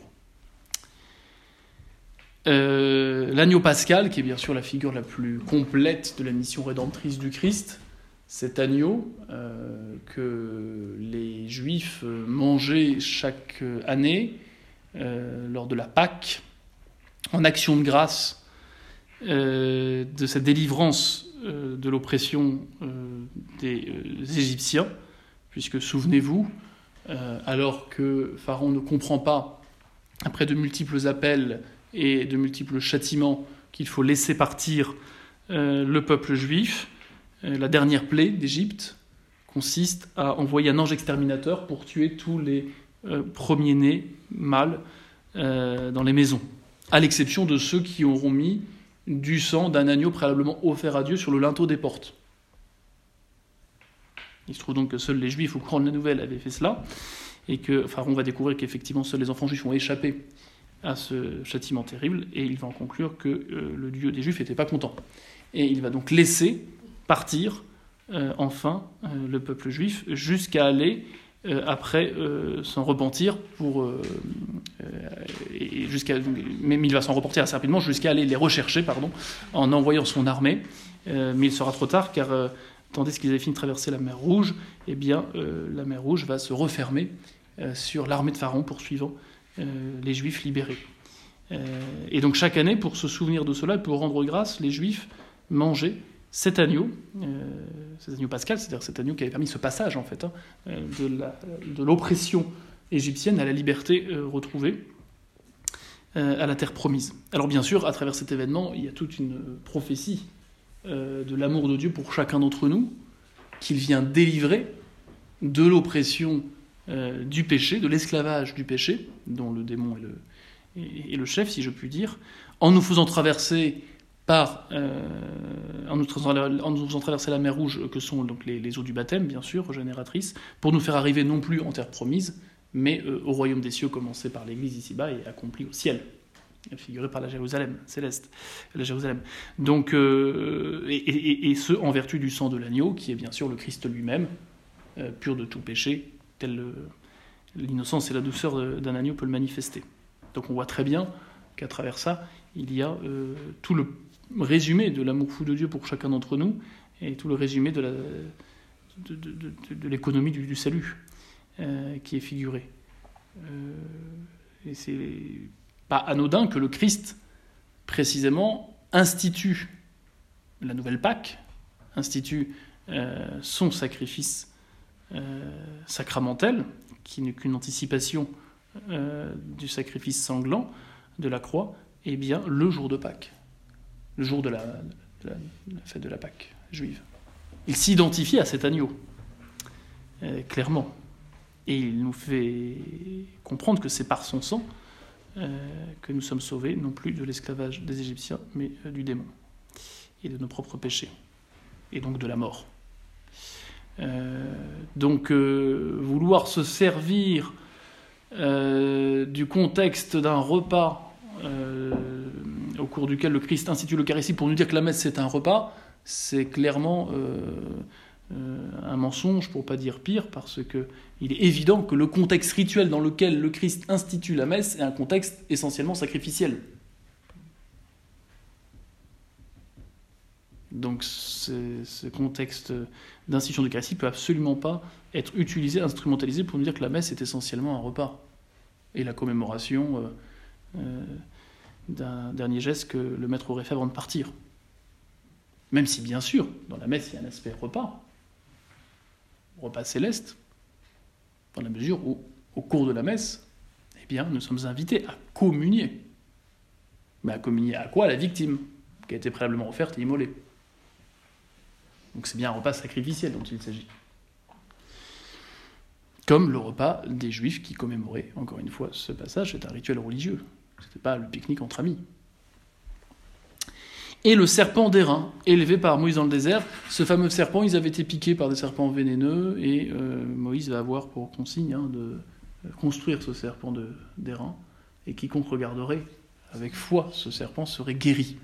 Euh, l'agneau pascal, qui est bien sûr la figure la plus complète de la mission rédemptrice du Christ, cet agneau euh, que les Juifs mangeaient chaque année lors de la Pâque, en action de grâce de cette délivrance de l'oppression des Égyptiens, puisque souvenez-vous, euh, alors que Pharaon ne comprend pas, après de multiples appels et de multiples châtiments, qu'il faut laisser partir euh, le peuple juif. Euh, la dernière plaie d'Égypte consiste à envoyer un ange exterminateur pour tuer tous les premiers-nés mâles dans les maisons, à l'exception de ceux qui auront mis du sang d'un agneau préalablement offert à Dieu sur le linteau des portes. Il se trouve donc que seuls les Juifs, au courant de la nouvelle, avaient fait cela, et que Pharaon va découvrir qu'effectivement seuls les enfants juifs ont échappé à ce châtiment terrible, et il va en conclure que euh, le Dieu des Juifs n'était pas content. Et il va donc laisser partir euh, enfin euh, le peuple juif jusqu'à aller après s'en repentir pour et jusqu'à même il va s'en reporter assez rapidement jusqu'à aller les rechercher pardon en envoyant son armée mais il sera trop tard car tandis qu'ils avaient fini de traverser la mer Rouge, eh bien, euh, la mer Rouge va se refermer euh, sur l'armée de Pharaon poursuivant euh, les Juifs libérés. et donc chaque année, pour se souvenir de cela, pour rendre grâce, les Juifs mangeaient cet agneau, cet agneau pascal, c'est-à-dire cet agneau qui avait permis ce passage en fait hein, de l'oppression égyptienne à la liberté retrouvée à la terre promise. Alors bien sûr, à travers cet événement, il y a toute une prophétie euh, de l'amour de Dieu pour chacun d'entre nous, qu'il vient délivrer de l'oppression euh, du péché, de l'esclavage du péché, dont le démon est le, chef, si je puis dire, en nous faisant traverser euh, en, nous, faisant traverser la mer rouge, que sont donc les, eaux du baptême, bien sûr, régénératrices, pour nous faire arriver non plus en terre promise, mais au royaume des cieux, commencé par l'Église ici-bas et accompli au ciel figuré par la Jérusalem céleste, la Jérusalem. Donc, euh, et, ce en vertu du sang de l'agneau, qui est bien sûr le Christ lui-même, euh, pur de tout péché, tel l'innocence et la douceur d'un agneau peut le manifester. Donc on voit très bien qu'à travers ça, il y a euh, tout le résumé de l'amour fou de Dieu pour chacun d'entre nous, et tout le résumé de, l'économie du, salut qui est figuré. et c'est pas anodin que le Christ, précisément, institue la nouvelle Pâque, institue euh, son sacrifice euh, sacramentel, qui n'est qu'une anticipation euh, du sacrifice sanglant de la croix, et eh bien le jour de Pâques, le jour de la, fête de la Pâque juive. Il s'identifie à cet agneau, clairement. Et il nous fait comprendre que c'est par son sang que nous sommes sauvés, non plus de l'esclavage des Égyptiens, mais du démon et de nos propres péchés, et donc de la mort. donc vouloir se servir du contexte d'un repas au cours duquel le Christ institue l'Eucharistie pour nous dire que la messe c'est un repas, c'est clairement euh, euh, un mensonge, pour pas dire pire, parce que il est évident que le contexte rituel dans lequel le Christ institue la messe est un contexte essentiellement sacrificiel. Donc ce contexte d'institution d'Eucharistie peut absolument pas être utilisé, instrumentalisé pour nous dire que la messe est essentiellement un repas. Et la commémoration euh, d'un dernier geste que le maître aurait fait avant de partir. Même si, bien sûr, dans la messe, il y a un aspect repas, repas céleste, dans la mesure où, au cours de la messe, eh bien, nous sommes invités à communier. Mais à communier à quoi La victime, qui a été préalablement offerte et immolée. Donc c'est bien un repas sacrificiel dont il s'agit. Comme le repas des Juifs qui commémoraient, encore une fois, ce passage, c'est un rituel religieux. Ce n'était pas le pique-nique entre amis. Et le serpent d'airain, élevé par Moïse dans le désert. Ce fameux serpent, ils avaient été piqués par des serpents vénéneux, et euh, Moïse va avoir pour consigne hein, de construire ce serpent d'airain, et quiconque regarderait avec foi ce serpent serait guéri.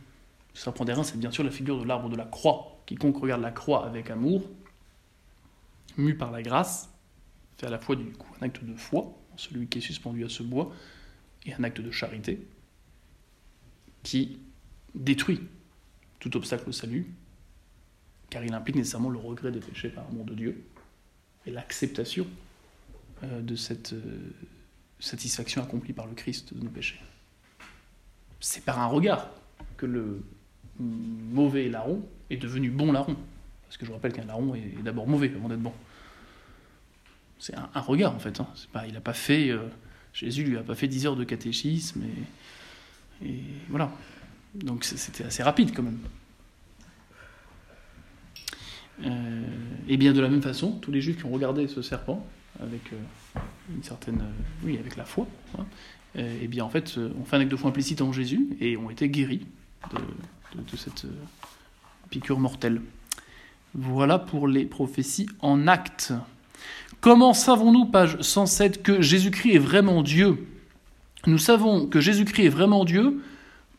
Le serpent d'airain, c'est bien sûr la figure de l'arbre de la croix. Quiconque regarde la croix avec amour, mu par la grâce, fait à la fois du coup un acte de foi, celui qui est suspendu à ce bois, et un acte de charité qui détruit tout obstacle au salut, car il implique nécessairement le regret des péchés par amour de Dieu et l'acceptation euh, de cette euh, satisfaction accomplie par le Christ de nos péchés. C'est par un regard que le mauvais larron est devenu bon larron. Parce que je rappelle qu'un larron est d'abord mauvais avant d'être bon. C'est un, regard en fait. Hein. Il n'a pas fait. Euh, Jésus lui a pas fait 10 heures de catéchisme et, voilà. Donc c'était assez rapide quand même. Euh, et bien de la même façon, tous les juifs qui ont regardé ce serpent avec euh, une certaine, euh, oui, avec la foi, hein, et bien en fait, ont fait un acte de foi implicite en Jésus et ont été guéris de, de cette piqûre mortelle. Voilà pour les prophéties en acte. Comment savons-nous, page 107, que Jésus-Christ est vraiment Dieu? Nous savons que Jésus-Christ est vraiment Dieu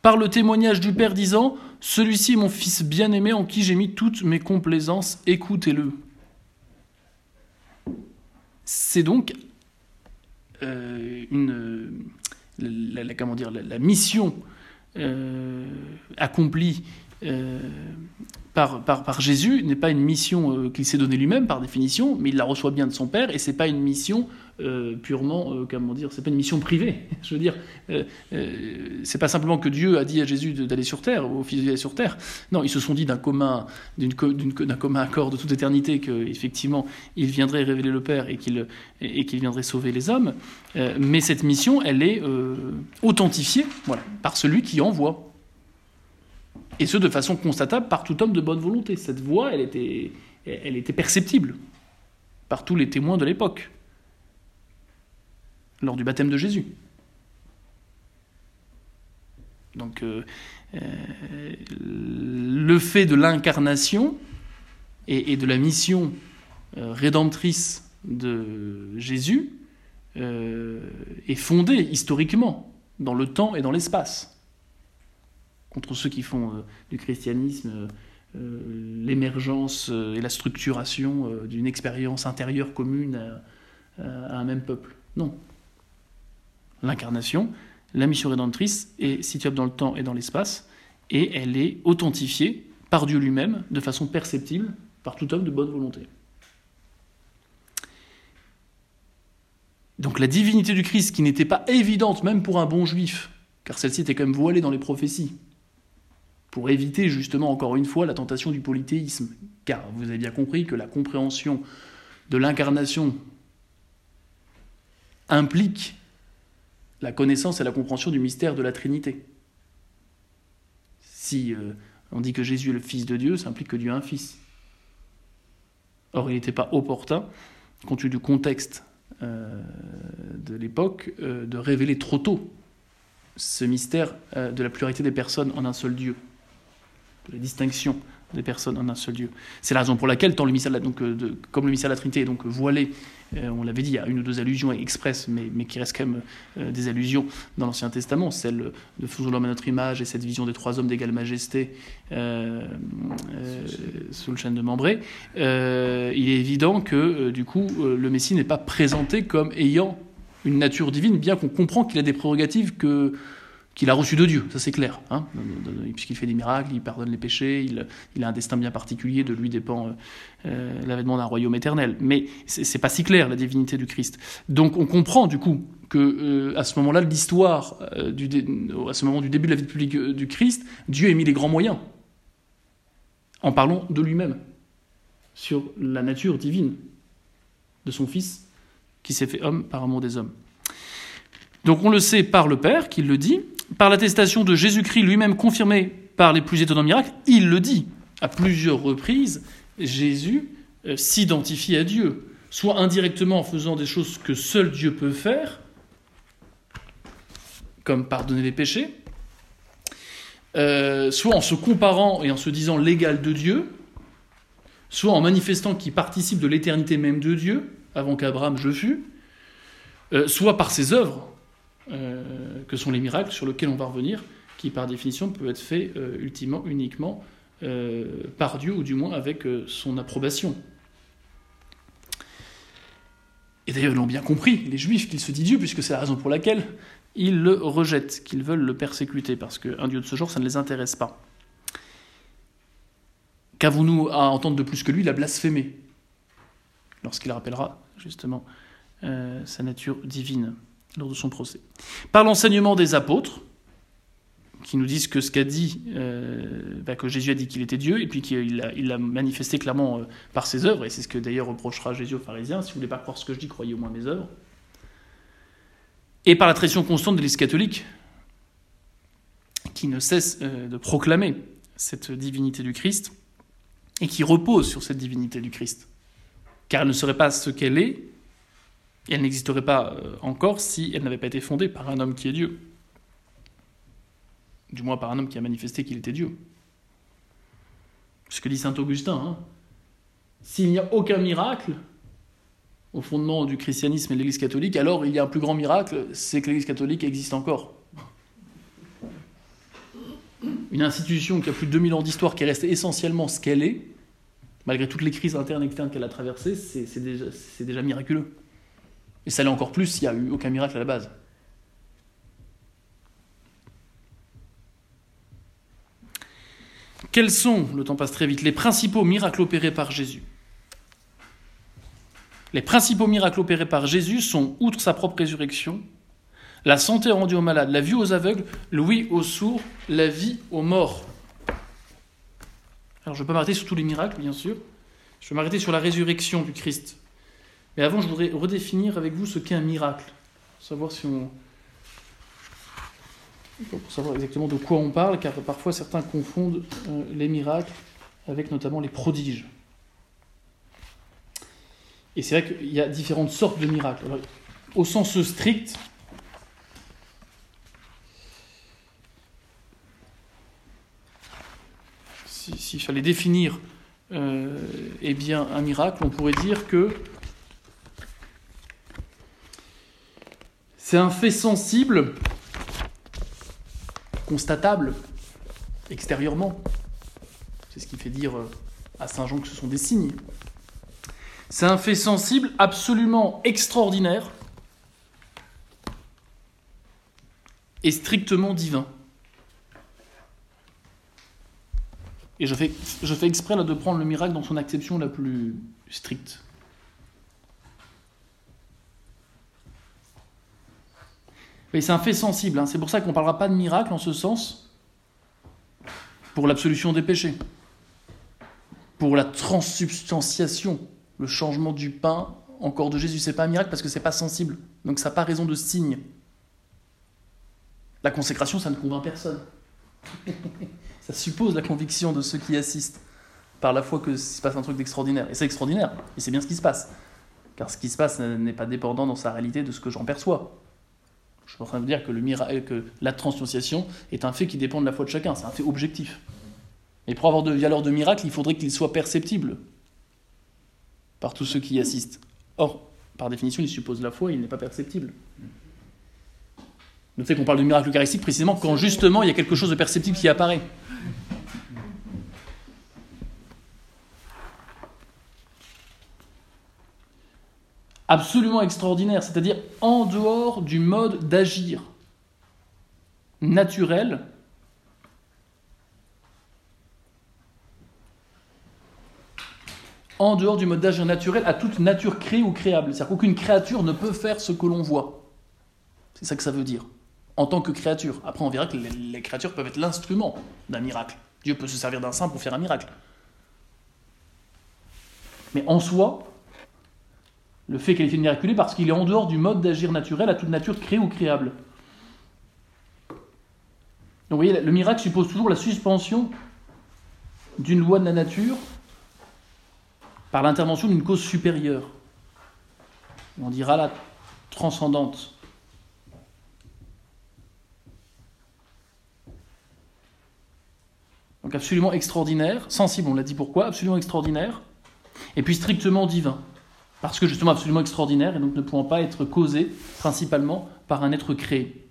par le témoignage du Père disant Celui-ci est mon Fils bien-aimé en qui j'ai mis toutes mes complaisances, écoutez-le. C'est donc euh, une, la, mission euh, accomplie euh, par, Jésus n'est pas une mission euh, qu'il s'est donnée lui-même par définition, mais il la reçoit bien de son Père, et c'est pas une mission euh, purement, comment dire, c'est pas une mission privée. Je veux dire, c'est pas simplement que Dieu a dit à Jésus d'aller sur terre, au Fils d'aller sur terre. Non, ils se sont dit d'un commun, d'un commun accord de toute éternité qu'effectivement il viendrait révéler le Père et qu'il et qu'il viendrait sauver les hommes. mais cette mission, elle est authentifiée, par celui qui envoie et ce de façon constatable par tout homme de bonne volonté. Cette voix, elle était, elle était perceptible par tous les témoins de l'époque, lors du baptême de Jésus. Donc, euh, euh, le fait de l'incarnation et, de la mission euh, rédemptrice de Jésus est fondé historiquement dans le temps et dans l'espace contre ceux qui font euh, du christianisme euh, euh, l'émergence et la structuration d'une expérience intérieure commune à, un même peuple. Non. L'incarnation, la mission rédemptrice est situable dans le temps et dans l'espace, et elle est authentifiée par Dieu lui-même de façon perceptible par tout homme de bonne volonté. Donc la divinité du Christ, qui n'était pas évidente même pour un bon juif, car celle-ci était quand même voilée dans les prophéties, pour éviter justement encore une fois la tentation du polythéisme. Car vous avez bien compris que la compréhension de l'incarnation implique la connaissance et la compréhension du mystère de la Trinité. Si euh, on dit que Jésus est le Fils de Dieu, ça implique que Dieu a un Fils. Or, il n'était pas opportun, compte tenu du contexte de l'époque de révéler trop tôt ce mystère de la pluralité des personnes en un seul Dieu, la distinction des personnes en un seul Dieu. C'est la raison pour laquelle, tant le donc, comme le mystère de la Trinité est donc voilé euh, on l'avait dit, il y a une ou deux allusions expresses, mais, mais qui restent quand même euh, des allusions dans l'Ancien Testament, celle de Faisons l'homme à notre image et cette vision des trois hommes d'égale majesté euh, sous le chêne de Membré. il est évident que, du coup, le Messie n'est pas présenté comme ayant une nature divine, bien qu'on comprend qu'il a des prérogatives que qu'il a reçu de Dieu, ça c'est clair, hein puisqu'il fait des miracles, il pardonne les péchés, il, a un destin bien particulier, de lui dépend euh, euh, l'avènement d'un royaume éternel. Mais c'est pas si clair la divinité du Christ. Donc on comprend du coup que euh, à ce moment-là, l'histoire, à ce moment du début de la vie publique du Christ, Dieu a mis les grands moyens en parlant de lui-même sur la nature divine de son Fils qui s'est fait homme par amour des hommes. Donc on le sait par le Père qui le dit, par l'attestation de Jésus-Christ lui-même confirmée par les plus étonnants miracles, il le dit. À plusieurs reprises, Jésus euh, s'identifie à Dieu, soit indirectement en faisant des choses que seul Dieu peut faire, comme pardonner les péchés, euh, soit en se comparant et en se disant l'égal de Dieu, soit en manifestant qu'il participe de l'éternité même de Dieu, avant qu'Abraham je fus, euh, soit par ses œuvres, euh, que sont les miracles sur lesquels on va revenir, qui par définition peuvent être faits euh, ultimement, uniquement euh, par Dieu, ou du moins avec son approbation. Et d'ailleurs, ils l'ont bien compris, les Juifs, qu'il se dit Dieu, puisque c'est la raison pour laquelle ils le rejettent, qu'ils veulent le persécuter, parce qu'un Dieu de ce genre, ça ne les intéresse pas. Qu'avons-nous à entendre de plus que lui Il a lorsqu'il rappellera justement sa nature divine lors de son procès. Par l'enseignement des apôtres, qui nous disent que ce qu'a dit, euh, bah, Jésus a dit qu'il était Dieu, et puis qu'il l'a manifesté clairement euh, par ses œuvres, et c'est ce que d'ailleurs reprochera Jésus aux pharisiens, si vous voulez pas croire ce que je dis, croyez au moins mes œuvres. Et par la tradition constante de l'Église catholique, qui ne cesse euh, de proclamer cette divinité du Christ, et qui repose sur cette divinité du Christ. Car elle ne serait pas ce qu'elle est elle n'existerait pas euh, encore si elle n'avait pas été fondée par un homme qui est Dieu. Du moins par un homme qui a manifesté qu'il était Dieu. Ce que dit saint Augustin. Hein. S'il n'y a aucun miracle au fondement du christianisme et de l'Église catholique, alors il y a un plus grand miracle, c'est que l'Église catholique existe encore. Une institution qui a plus de 2000 ans d'histoire, qui reste essentiellement ce qu'elle est, malgré toutes les crises internes et externes qu'elle a traversées, c'est déjà miraculeux. Et ça l'est encore plus s'il n'y a eu aucun miracle à la base. Quels sont, le temps passe très vite, les principaux miracles opérés par Jésus? Les principaux miracles opérés par Jésus sont, outre sa propre résurrection, la santé rendue aux malades, la vue aux aveugles, l'ouïe aux sourds, la vie aux morts. Alors je ne vais pas m'arrêter sur tous les miracles, bien sûr. Je vais m'arrêter sur la résurrection du Christ. Mais avant, je voudrais redéfinir avec vous ce qu'est un miracle. Savoir si on. Pour savoir exactement de quoi on parle, car parfois certains confondent euh, les miracles avec notamment les prodiges. Et c'est vrai qu'il y a différentes sortes de miracles. au sens strict, s'il fallait définir euh, eh bien, un miracle, on pourrait dire que C'est un fait sensible, constatable, extérieurement. C'est ce qui fait dire euh, à Saint Jean que ce sont des signes. C'est un fait sensible absolument extraordinaire et strictement divin. Et je fais, je fais exprès de prendre le miracle dans son acception la plus stricte. C'est un fait sensible, hein. c'est pour ça qu'on ne parlera pas de miracle en ce sens pour l'absolution des péchés, pour la transsubstantiation, le changement du pain en corps de Jésus. C'est pas un miracle parce que c'est pas sensible, donc ça n'a pas raison de signe. La consécration, ça ne convainc personne. ça suppose la conviction de ceux qui assistent par la foi que se passe un truc d'extraordinaire. Et c'est extraordinaire, et c'est bien ce qui se passe. car ce qui se passe n'est pas dépendant dans sa réalité de ce que j'en perçois. Je suis en train de dire que, le que la transubstantiation est un fait qui dépend de la foi de chacun, c'est un fait objectif. Mais pour avoir de valeur de miracle, il faudrait qu'il soit perceptible par tous ceux qui y assistent. Or, par définition, il suppose la foi, il n'est pas perceptible. Notez qu'on parle de miracle eucharistique précisément quand justement il y a quelque chose de perceptible qui apparaît. Absolument extraordinaire, c'est-à-dire en dehors du mode d'agir naturel en dehors du mode d'agir naturel à toute nature créée ou créable. C'est-à-dire qu'aucune créature ne peut faire ce que l'on voit. C'est ça que ça veut dire. En tant que créature. Après, on verra que les, créatures peuvent être l'instrument d'un miracle. Dieu peut se servir d'un saint pour faire un miracle. Mais en soi, le fait qu'elle est miraculé parce qu'il est en dehors du mode d'agir naturel à toute nature créée ou créable. Donc vous voyez, le miracle suppose toujours la suspension d'une loi de la nature par l'intervention d'une cause supérieure. On dira la transcendante. Donc absolument extraordinaire, sensible, on l'a dit pourquoi, absolument extraordinaire, et puis strictement divin parce que justement absolument extraordinaire et donc ne pouvant pas être causé principalement par un être créé.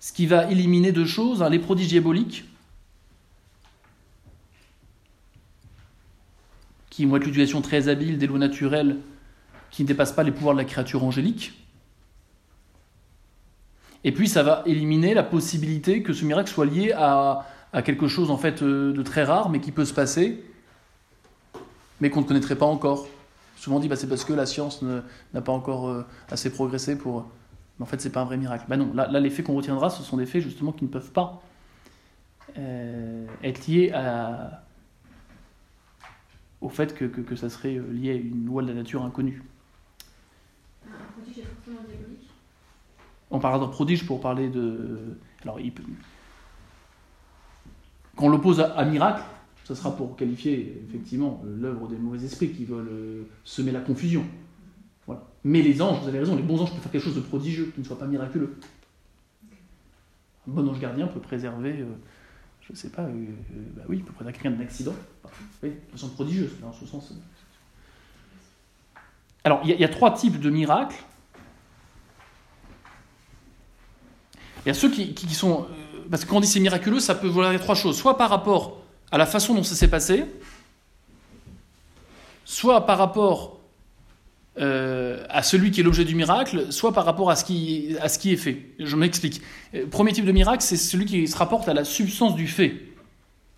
Ce qui va éliminer deux choses, hein, les prodiges diaboliques, qui ont être l'utilisation très habile des lois naturelles qui ne dépassent pas les pouvoirs de la créature angélique. Et puis ça va éliminer la possibilité que ce miracle soit lié à, à quelque chose en fait euh, de très rare, mais qui peut se passer, mais qu'on ne connaîtrait pas encore souvent dit bah, c'est parce que la science n'a pas encore euh, assez progressé pour. Mais en fait, c'est pas un vrai miracle. Bah non, là, les faits qu'on retiendra, ce sont des faits justement qui ne peuvent pas euh, être liés à, au fait que, ça serait euh, lié à une loi de la nature inconnue. On parlera de prodige pour parler de. Alors, il peut... quand on l'oppose à miracle, ce sera pour qualifier effectivement l'œuvre des mauvais esprits qui veulent euh, semer la confusion. Voilà. Mais les anges, vous avez raison, les bons anges peuvent faire quelque chose de prodigieux, qui ne soit pas miraculeux. Un bon ange gardien peut préserver, euh, je ne sais pas, euh, bah oui, il peut préserver quelqu'un d'un accident, oui, de façon prodigieuse, dans ce sens. Alors, il y, a trois types de miracles. Il y a ceux qui, qui sont. Parce que quand on dit c'est miraculeux, ça peut vouloir dire trois choses. Soit par rapport à la façon dont ça s'est passé, soit par rapport euh, à celui qui est l'objet du miracle, soit par rapport à ce qui, est fait. Je m'explique. Euh, premier type de miracle, c'est celui qui se rapporte à la substance du fait.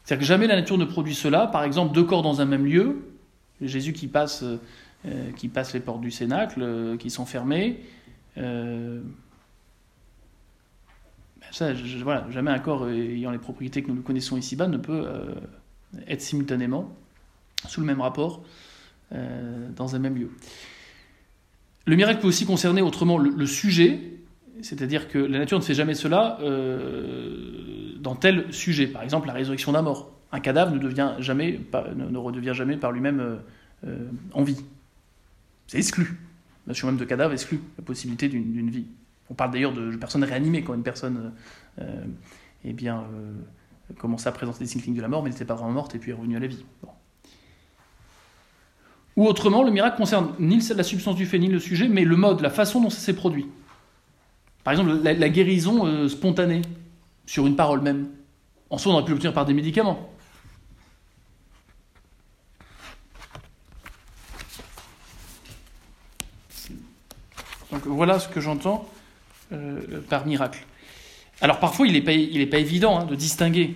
C'est-à-dire que jamais la nature ne produit cela. Par exemple, deux corps dans un même lieu, Jésus qui passe, euh, qui passe les portes du Cénacle, qui sont fermées. Ça, voilà, jamais un corps ayant les propriétés que nous connaissons ici-bas ne peut euh, être simultanément sous le même rapport euh, dans un même lieu. Le miracle peut aussi concerner autrement le, sujet, c'est-à-dire que la nature ne fait jamais cela euh, dans tel sujet. Par exemple, la résurrection d'un mort. Un cadavre ne, devient jamais, ne, redevient jamais par lui-même en vie. C'est exclu. La notion même de cadavre exclut la possibilité d'une vie. On parle d'ailleurs de personnes réanimées quand une personne euh, eh bien, euh, commençait à présenter des signes de la mort, mais n'était pas vraiment morte et puis est revenue à la vie. Ou autrement, le miracle concerne ni la substance du fait ni le sujet, mais le mode, la façon dont ça s'est produit. Par exemple, la, guérison euh, spontanée sur une parole même. En soi, on aurait pu l'obtenir par des médicaments. Donc voilà ce que j'entends euh, par miracle. Alors parfois, il n'est pas, il pas évident hein, de distinguer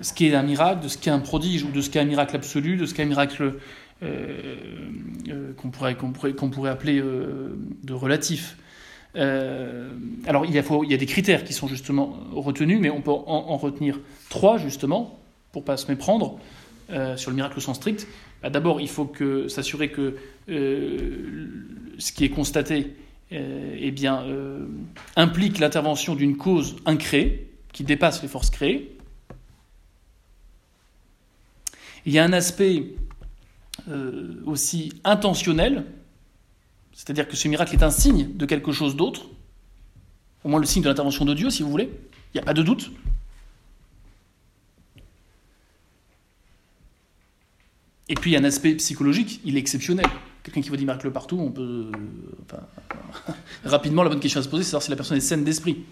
ce qui est un miracle de ce qui est un prodige, ou de ce qui est un miracle absolu, de ce qui est un miracle euh, euh, qu'on pourrait, pourrait, pourrait, appeler de relatif. alors il y, a, des critères qui sont justement retenus, mais on peut en, retenir trois justement, pour pas se méprendre sur le miracle au sens strict. Bah, d'abord, il faut que, s'assurer que ce qui est constaté euh, eh bien, euh, implique l'intervention d'une cause incréée, qui dépasse les forces créées. Il y a un aspect euh, aussi intentionnel, c'est-à-dire que ce miracle est un signe de quelque chose d'autre, au moins le signe de l'intervention de Dieu, si vous voulez, il n'y a pas de doute. Et puis il y a un aspect psychologique, il est exceptionnel. Quelqu'un qui voit des miracles partout, on peut. Enfin, rapidement, la bonne question à se poser, c'est savoir si la personne est saine d'esprit.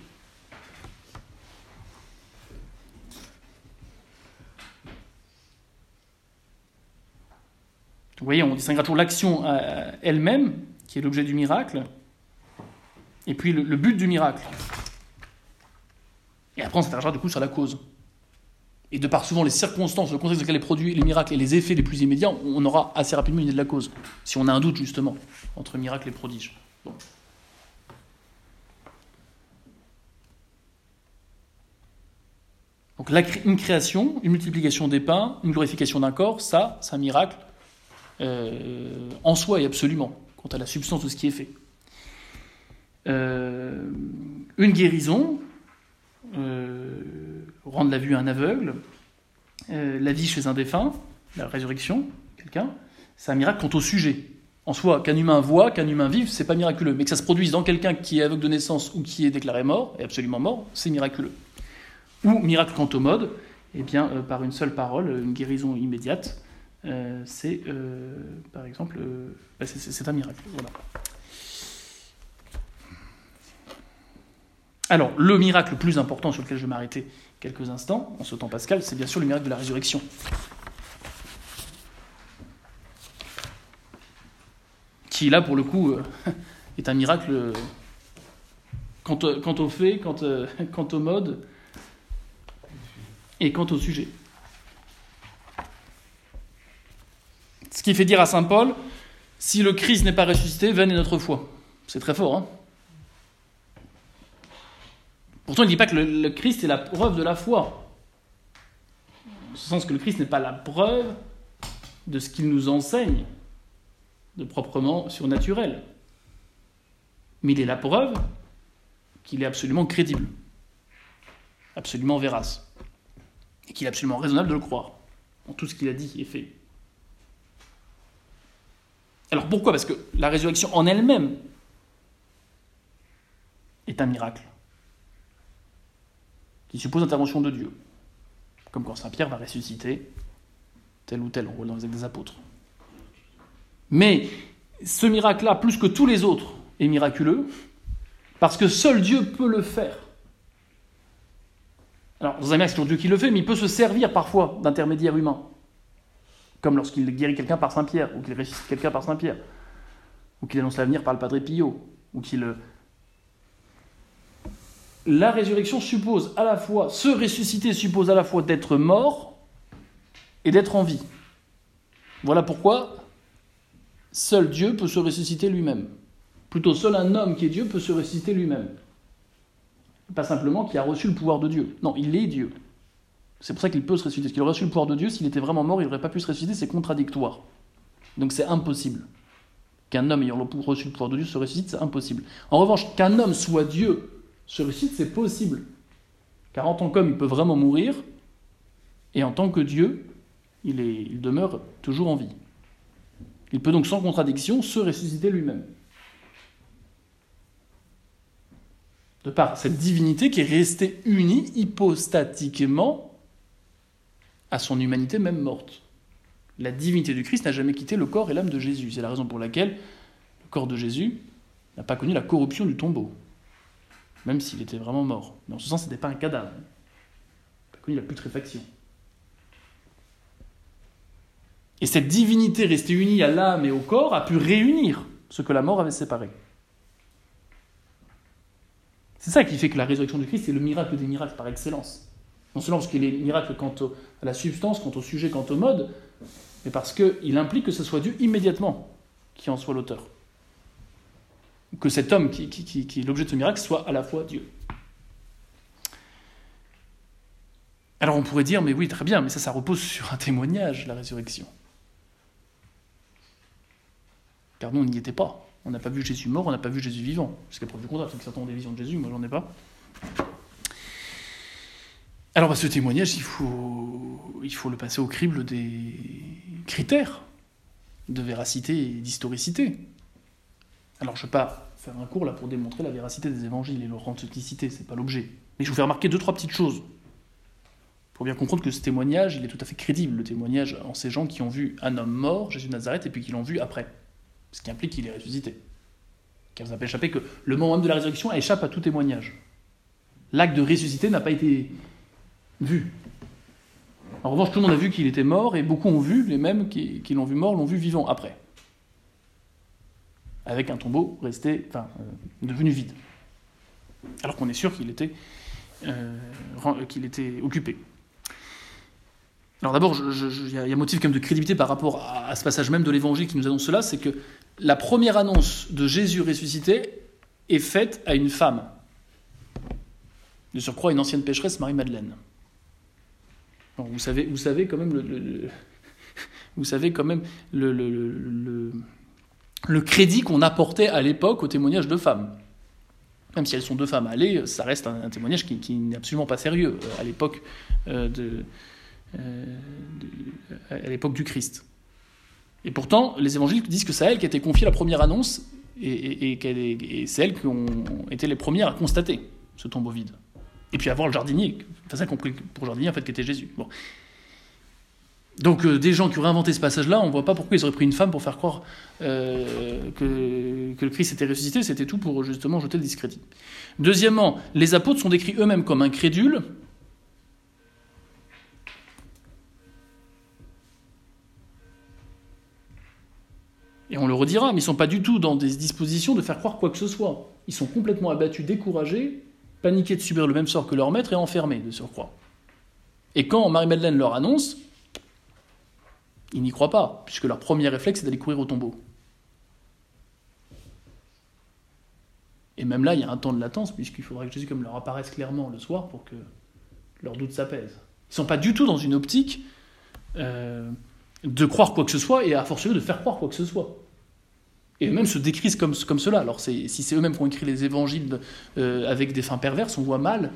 Vous voyez, on distinguera toujours l'action euh, elle-même, qui est l'objet du miracle, et puis le, but du miracle. Et après, on s'interrogera du coup sur la cause. Et de par souvent les circonstances, le contexte dans lequel est produit les miracles et les effets les plus immédiats, on aura assez rapidement une idée de la cause. Si on a un doute justement entre miracle et prodige. Donc une création, une multiplication des pains, une glorification d'un corps, ça, c'est un miracle euh, en soi et absolument, quant à la substance de ce qui est fait. Euh, une guérison, euh, rendre la vue à un aveugle, la vie chez un défunt, la résurrection, quelqu'un, c'est un miracle quant au sujet. En soi, qu'un humain voit, qu'un humain vive, c'est pas miraculeux. Mais que ça se produise dans quelqu'un qui est aveugle de naissance ou qui est déclaré mort, et absolument mort, c'est miraculeux. Ou miracle quant au mode, eh bien, par une seule parole, une guérison immédiate, euh, c'est euh, par exemple, euh, bah, c'est un miracle. Voilà. Alors, le miracle le plus important sur lequel je vais m'arrêter quelques instants, en temps pascal, c'est bien sûr le miracle de la résurrection. Qui, là, pour le coup, est un miracle quant, quant au fait, quant, quant au mode et quant au sujet. Ce qui fait dire à Saint Paul, si le Christ n'est pas ressuscité, vaine est notre foi. C'est très fort. Hein Pourtant, il ne dit pas que le, Christ est la preuve de la foi. En ce sens que le Christ n'est pas la preuve de ce qu'il nous enseigne de proprement surnaturel. Mais il est la preuve qu'il est absolument crédible, absolument vérace, et qu'il est absolument raisonnable de le croire en tout ce qu'il a dit et fait. Alors pourquoi? Parce que la résurrection en elle-même est un miracle qui suppose l'intervention de Dieu. Comme quand Saint Pierre va ressusciter tel ou tel, on voit dans les actes des apôtres. Mais ce miracle-là, plus que tous les autres, est miraculeux parce que seul Dieu peut le faire. Alors, dans un miracle, c'est Dieu qui le fait, mais il peut se servir parfois d'intermédiaire humain comme lorsqu'il guérit quelqu'un par Saint-Pierre, ou qu'il ressuscite quelqu'un par Saint-Pierre, ou qu'il annonce l'avenir par le Padre Pio, ou qu'il... La résurrection suppose à la fois, se ressusciter suppose à la fois d'être mort et d'être en vie. Voilà pourquoi seul Dieu peut se ressusciter lui-même. Plutôt seul un homme qui est Dieu peut se ressusciter lui-même. Pas simplement qui a reçu le pouvoir de Dieu. Non, il est Dieu. C'est pour ça qu'il peut se ressusciter. Parce qu'il aurait reçu le pouvoir de Dieu, s'il était vraiment mort, il n'aurait pas pu se ressusciter, c'est contradictoire. Donc c'est impossible. Qu'un homme ayant reçu le pouvoir de Dieu se ressuscite, c'est impossible. En revanche, qu'un homme soit Dieu ressuscite, c'est possible. Car en tant qu'homme, il peut vraiment mourir, et en tant que Dieu, il demeure toujours en vie. Il peut donc sans contradiction se ressusciter lui-même. De par cette divinité qui est restée unie hypostatiquement à son humanité même morte. La divinité du Christ n'a jamais quitté le corps et l'âme de Jésus. C'est la raison pour laquelle le corps de Jésus n'a pas connu la corruption du tombeau, même s'il était vraiment mort. Mais en ce sens, ce n'était pas un cadavre. Il connu la putréfaction. Et cette divinité restée unie à l'âme et au corps a pu réunir ce que la mort avait séparé. C'est ça qui fait que la résurrection du Christ est le miracle des miracles par excellence. Non seulement parce qu'il est miracle quant à la substance, quant au sujet, quant au mode, mais parce qu'il implique que ce soit Dieu immédiatement qui en soit l'auteur. Que cet homme qui, est l'objet de ce miracle soit à la fois Dieu. Alors on pourrait dire, mais oui, très bien, mais ça, ça repose sur un témoignage, la résurrection. Car nous, on n'y était pas. On n'a pas vu Jésus mort, on n'a pas vu Jésus vivant. Jusqu'à preuve du contraire, que certains ont des visions de Jésus, moi j'en ai pas. Alors, ce témoignage, il faut le passer au crible des critères de véracité et d'historicité. Alors je ne vais pas faire un cours là pour démontrer la véracité des évangiles et leur authenticité, c'est pas l'objet. Mais je vous fais remarquer deux, trois petites choses. Pour bien comprendre que ce témoignage, il est tout à fait crédible, le témoignage en ces gens qui ont vu un homme mort, Jésus Nazareth, et puis qui l'ont vu après. Ce qui implique qu'il est ressuscité. Car vous avez échappé que le moment même de la résurrection échappe à tout témoignage. L'acte de ressusciter n'a pas été vu. En revanche, tout le monde a vu qu'il était mort, et beaucoup ont vu, les mêmes qui, l'ont vu mort, l'ont vu vivant après. Avec un tombeau resté, enfin, euh, devenu vide. Alors qu'on est sûr qu'il était, euh, était occupé. Alors d'abord, il y, a un motif quand même de crédibilité par rapport à, ce passage même de l'Évangile qui nous annonce cela, c'est que la première annonce de Jésus ressuscité est faite à une femme. De surcroît, une ancienne pécheresse, Marie-Madeleine. Vous savez, vous savez quand même le, vous savez quand même le, le crédit qu'on apportait à l'époque au témoignage de femmes. Même si elles sont deux femmes allées, ça reste un, témoignage qui, n'est absolument pas sérieux euh, à l'époque euh, de, euh, à l'époque du Christ. Et pourtant, les évangiles disent que c'est elle qui a été confiée la première annonce et, c'est elles qui ont été les premières à constater ce tombeau vide. Et puis avoir le jardinier, enfin ça compris pour jardinier en fait qui était Jésus. Bon. Donc euh, des gens qui auraient inventé ce passage-là, on ne voit pas pourquoi ils auraient pris une femme pour faire croire euh, que, que, le Christ était ressuscité, c'était tout pour justement jeter le discrédit. Deuxièmement, les apôtres sont décrits eux-mêmes comme incrédules, Et on le redira, mais ils ne sont pas du tout dans des dispositions de faire croire quoi que ce soit. Ils sont complètement abattus, découragés, paniqués de subir le même sort que leur maître et enfermés de surcroît. Et quand Marie-Madeleine leur annonce, ils n'y croient pas, puisque leur premier réflexe est d'aller courir au tombeau. Et même là, il y a un temps de latence, puisqu'il faudrait que Jésus comme leur apparaisse clairement le soir pour que leur doute s'apaise. Ils ne sont pas du tout dans une optique euh, de croire quoi que ce soit et à fortiori de faire croire quoi que ce soit. Et eux-mêmes se décrivent comme, comme cela. Alors si c'est eux-mêmes qui ont écrit les évangiles euh, avec des fins perverses, on voit mal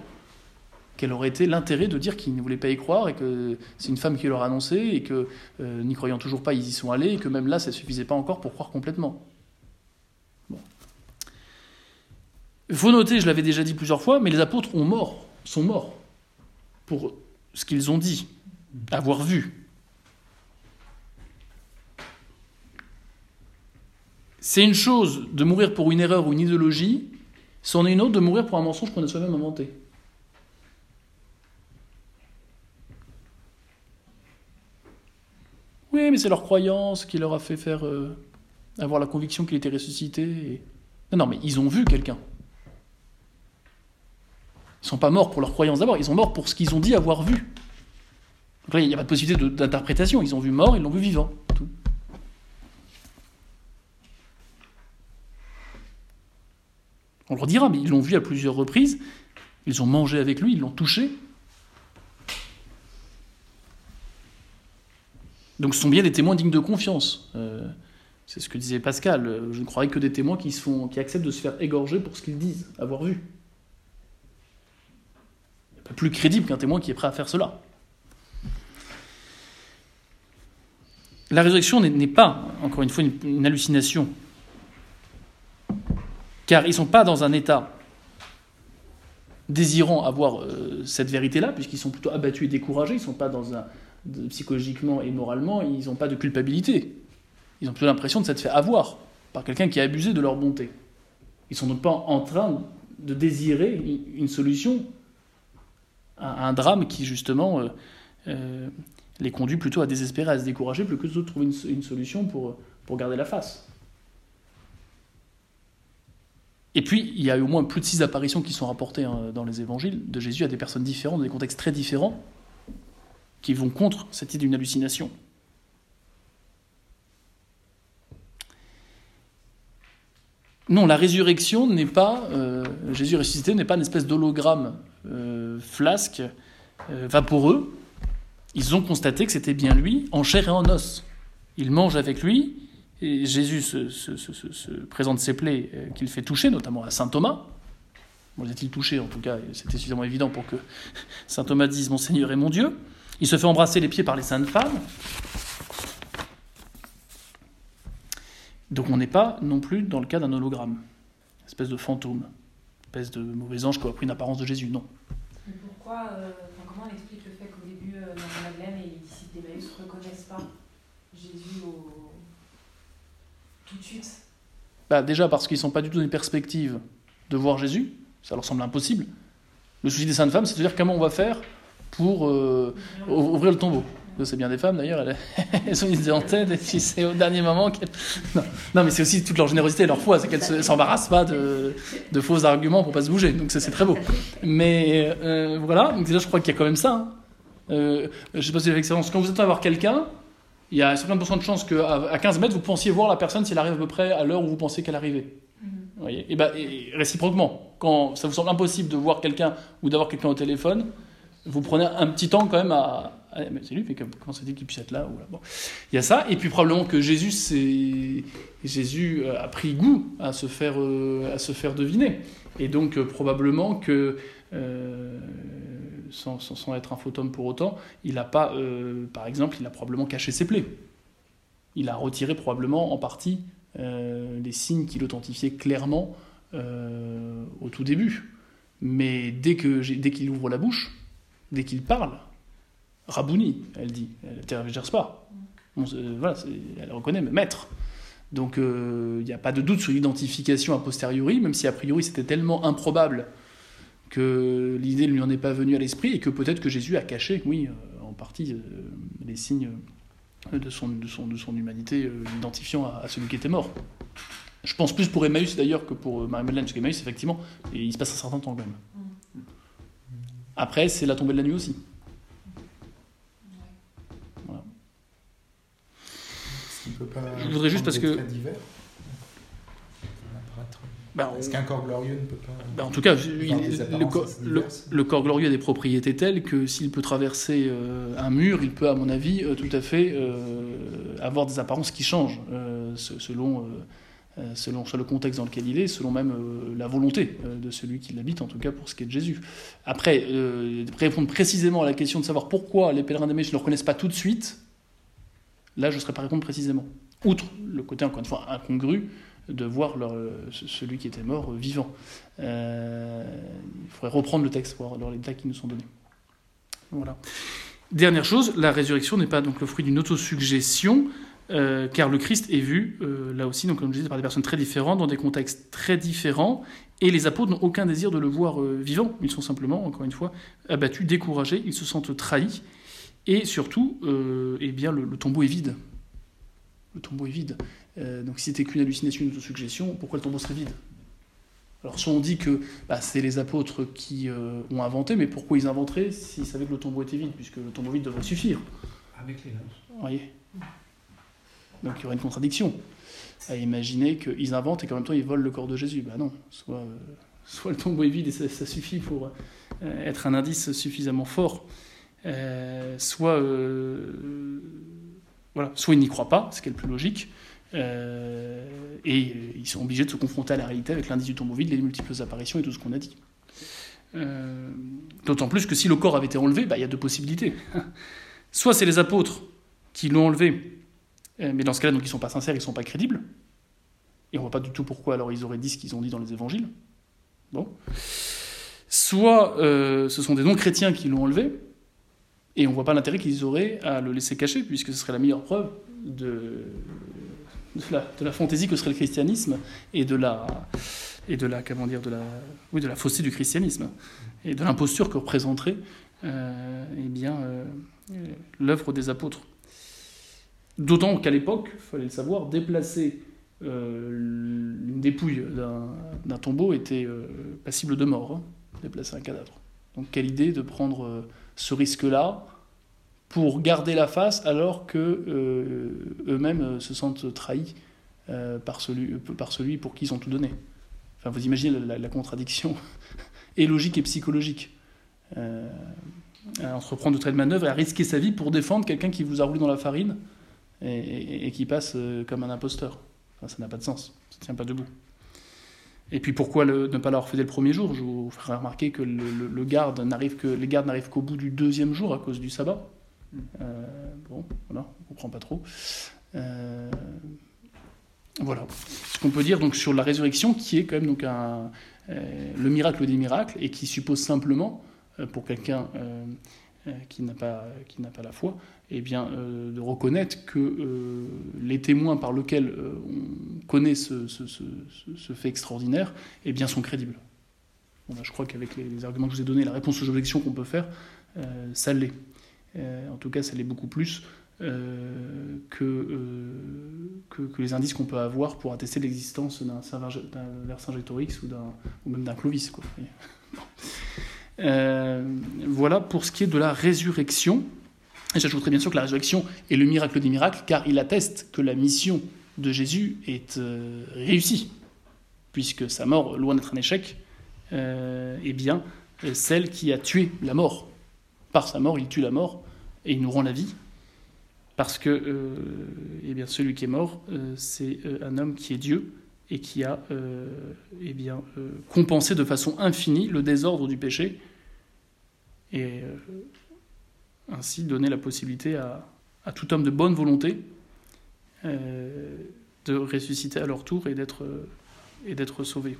quel aurait été l'intérêt de dire qu'ils ne voulaient pas y croire et que c'est une femme qui leur a annoncé et que euh, n'y croyant toujours pas, ils y sont allés et que même là, ça ne suffisait pas encore pour croire complètement. Il faut noter, je l'avais déjà dit plusieurs fois, mais les apôtres ont mort, sont morts pour ce qu'ils ont dit, avoir vu, C'est une chose de mourir pour une erreur ou une idéologie, c'en est une autre de mourir pour un mensonge qu'on a soi-même inventé. Oui, mais c'est leur croyance qui leur a fait faire euh, avoir la conviction qu'il était ressuscité. Non, non, mais ils ont vu quelqu'un. Ils sont pas morts pour leur croyance d'abord, ils sont morts pour ce qu'ils ont dit avoir vu. Donc là, il n'y a pas de possibilité d'interprétation. Ils ont vu mort, ils l'ont vu vivant. Tout. On leur dira, mais ils l'ont vu à plusieurs reprises, ils ont mangé avec lui, ils l'ont touché. Donc ce sont bien des témoins dignes de confiance. Euh, c'est ce que disait Pascal. Je ne croirais que des témoins qui, qui acceptent de se faire égorger pour ce qu'ils disent, avoir vu. Il n'y a pas plus crédible qu'un témoin qui est prêt à faire cela. La résurrection n'est pas, encore une fois, une hallucination car ils ne sont pas dans un état désirant avoir euh, cette vérité-là, puisqu'ils sont plutôt abattus et découragés, ils ne sont pas dans un, psychologiquement et moralement, ils n'ont pas de culpabilité. Ils ont plutôt l'impression de s'être fait avoir par quelqu'un qui a abusé de leur bonté. Ils ne sont donc pas en train de désirer une solution à un drame qui, justement, euh, euh, les conduit plutôt à désespérer, à se décourager, plutôt que de trouver une, une solution pour, pour garder la face. Et puis, il y a au moins plus de six apparitions qui sont rapportées hein, dans les évangiles de Jésus à des personnes différentes, dans des contextes très différents, qui vont contre cette idée d'une hallucination. Non, la résurrection n'est pas, euh, Jésus ressuscité n'est pas une espèce d'hologramme euh, flasque, euh, vaporeux. Ils ont constaté que c'était bien lui, en chair et en os. Ils mangent avec lui, Jésus se, présente ses plaies euh, qu'il fait toucher, notamment à saint Thomas. Bon, les a-t-il touché En tout cas, c'était suffisamment évident pour que saint Thomas dise Mon Seigneur et mon Dieu. Il se fait embrasser les pieds par les saintes femmes. Donc on n'est pas non plus dans le cas d'un hologramme, espèce de fantôme, espèce de mauvais ange qui a pris une apparence de Jésus, non. Mais pourquoi, euh, comment on explique le fait qu'au début, euh, dans Madeleine et les disciples d'Emmaüs ne reconnaissent pas Jésus au... tout de suite? Bah, Déjà parce qu'ils ne sont pas du tout dans une perspective de voir Jésus, ça leur semble impossible. Le souci des saintes femmes, c'est de dire comment on va faire pour euh, ouvrir le tombeau. C'est bien des femmes d'ailleurs, elles, elles sont mises en tête et puis c'est au dernier moment qu'elles. Non. non, mais c'est aussi toute leur générosité et leur foi, c'est qu'elles ne s'embarrassent pas de, de, faux arguments pour pas se bouger. Donc c'est très beau. Mais euh, voilà, donc déjà je crois qu'il y a quand même ça. Hein. Euh, je sais pas si j'ai l'expérience. Quand vous êtes à voir quelqu'un, il y a 50% de chances qu'à 15 mètres vous pensiez voir la personne si elle arrive à peu près à l'heure où vous pensez qu'elle arrivait. Mm-hmm. Vous voyez? Et, bah, et réciproquement, quand ça vous semble impossible de voir quelqu'un ou d'avoir quelqu'un au téléphone, vous prenez un petit temps quand même à, ah, c'est lui, mais comment ça dit qu'il puisse être là, ou là. Il y a ça, et puis probablement que Jésus, Jésus euh, a pris goût à se faire, euh, à se faire deviner. Et donc, euh, probablement que, sans, être un fantôme pour autant, il n'a pas, par exemple, il a probablement caché ses plaies. Il a retiré probablement en partie les signes qu'il authentifiait clairement au tout début. Mais dès qu'il dès qu'il ouvre la bouche, dès qu'il parle, Rabouni, elle dit, elle ne tergiverse pas. voilà, elle reconnaît, mais maître. Donc euh, il n'y a pas de doute sur l'identification a posteriori, même si a priori c'était tellement improbable que l'idée ne lui en est pas venue à l'esprit et que peut-être que Jésus a caché, oui, euh, en partie, euh, les signes de son, de son, de son humanité, l'identifiant à, celui qui était mort. Je pense plus pour Emmaüs d'ailleurs que pour Marie-Madeleine, parce qu'Emmaüs, effectivement, il se passe un certain temps quand même. Après, c'est la tombée de la nuit aussi. je voudrais juste parce que. Ben, Est-ce qu'un corps glorieux ne peut pas. Ben, en tout cas, le, corps, glorieux a des propriétés telles que s'il peut traverser euh, un mur, il peut, à mon avis, euh, tout à fait euh, avoir des apparences qui changent selon, selon le contexte dans lequel il est, selon même la volonté de celui qui l'habite, en tout cas pour ce qui est de Jésus. Après, répondre précisément à la question de savoir pourquoi les pèlerins des ne le reconnaissent pas tout de suite, Là, je ne saurais pas répondre précisément. Outre le côté, encore une fois, incongru de voir celui qui était mort vivant. Euh, il faudrait reprendre le texte, voir les détails qui nous sont donnés. Voilà. Dernière chose, la résurrection n'est pas donc le fruit d'une autosuggestion, euh, car le Christ est vu, euh, là aussi, donc, comme je disais, par des personnes très différentes, dans des contextes très différents, et les apôtres n'ont aucun désir de le voir vivant. Ils sont simplement, encore une fois, abattus, découragés, ils se sentent trahis, et surtout, euh, eh bien, le, tombeau est vide. Le tombeau est vide. Euh, donc si c'était qu'une hallucination, une autosuggestion, pourquoi le tombeau serait vide? Alors soit on dit que bah, c'est les apôtres qui euh, ont inventé, mais pourquoi ils inventeraient s'ils savaient que le tombeau était vide, puisque le tombeau vide devrait suffire Avec les Vous voyez? Donc il y aurait une contradiction à imaginer qu'ils inventent et qu'en même temps ils volent le corps de Jésus. Ben non, soit, soit le tombeau est vide et ça suffit pour être un indice suffisamment fort euh, soit, euh, voilà, soit ils n'y croient pas, ce qui est le plus logique, euh, et ils sont obligés de se confronter à la réalité avec l'indice du tombeau vide, les multiples apparitions et tout ce qu'on a dit. D'autant plus que si le corps avait été enlevé, bah, il y a deux possibilités. Soit c'est les apôtres qui l'ont enlevé, mais dans ce cas-là, donc ils sont pas sincères, ils sont pas crédibles. Et on voit pas du tout pourquoi alors ils auraient dit ce qu'ils ont dit dans les évangiles. Bon. Soit ce sont des non-chrétiens qui l'ont enlevé, et on voit pas l'intérêt qu'ils auraient à le laisser cacher, puisque ce serait la meilleure preuve de, la, fantaisie que serait le christianisme et de la, et de la, comment dire, de la, oui, de la fausseté du christianisme et de l'imposture que représenterait euh, eh bien, euh, l'œuvre des apôtres. D'autant qu'à l'époque, il fallait le savoir, déplacer euh, une dépouille d'un tombeau était euh, passible de mort, hein, déplacer un cadavre. Donc quelle idée de prendre ce risque-là pour garder la face alors que euh, eux-mêmes euh, se sentent trahis euh, par, celui, par celui pour qui ils ont tout donné. Enfin, vous imaginez la, contradiction et logique et psychologique. à entreprendre de telles manœuvres et à risquer sa vie pour défendre quelqu'un qui vous a roulé dans la farine et, et qui passe comme un imposteur. Enfin, ça n'a pas de sens, ça ne tient pas debout. Et puis pourquoi ne pas l'avoir fait dès le premier jour? Je vous ferai remarquer que le, garde n'arrive que, les gardes n'arrivent qu'au bout du deuxième jour à cause du sabbat. Euh, bon, voilà, on comprend pas trop. Euh, Voilà ce qu'on peut dire donc sur la résurrection, qui est quand même donc un, le miracle des miracles et qui suppose simplement, pour quelqu'un qui n'a pas, qui n'a pas la foi, eh bien, de reconnaître que les témoins par lesquels on connaît ce, ce, ce, fait extraordinaire eh bien, sont crédibles. Bon, je crois qu'avec les, arguments que je vous ai donnés, la réponse aux objections qu'on peut faire, ça l'est. en tout cas, ça l'est beaucoup plus euh, euh, que, que, les indices qu'on peut avoir pour attester l'existence d'un Vercingétorix ou, ou même d'un Clovis. Quoi. Euh, voilà pour ce qui est de la résurrection. J'ajouterai bien sûr que la résurrection est le miracle des miracles, car il atteste que la mission de Jésus est réussie, puisque sa mort, loin d'être un échec, est bien celle qui a tué la mort. Par sa mort, il tue la mort et il nous rend la vie parce que euh, eh bien, celui qui est mort, euh, c'est euh, un homme qui est Dieu et qui a eh bien, compensé de façon infinie le désordre du péché et ainsi donné la possibilité à, à, tout homme de bonne volonté de ressusciter à leur tour et d'être et d'être sauvé.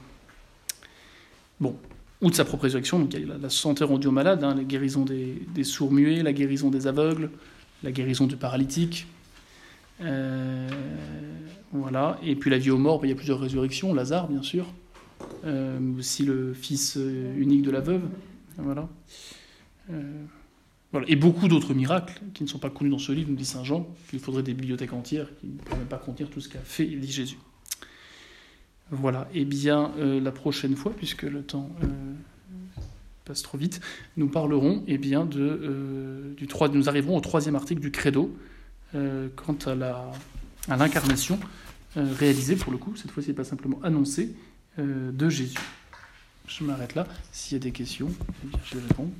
Bon, ou de sa propre résurrection, donc il y a la, santé rendue aux malades, hein, la guérison des, des sourds-muets, la guérison des aveugles, la guérison du paralytique. Euh, voilà. Et puis la vie aux morts, ben, il y a plusieurs résurrections. Lazare, bien sûr. Euh, aussi le fils euh, unique de la veuve. Voilà. voilà. Et beaucoup d'autres miracles qui ne sont pas connus dans ce livre, nous dit Saint Jean, qu'il faudrait des bibliothèques entières qui ne pourraient même pas contenir tout ce qu'a fait et dit Jésus. Voilà. Et eh bien, la prochaine fois, puisque le temps passe trop vite, nous parlerons eh bien, de, euh, du 3, nous arriverons au troisième article du Credo, euh, quant à, à l'incarnation euh, réalisée, pour le coup, cette fois-ci pas simplement annoncée, de Jésus. Je m'arrête là. S'il y a des questions, eh je les réponds.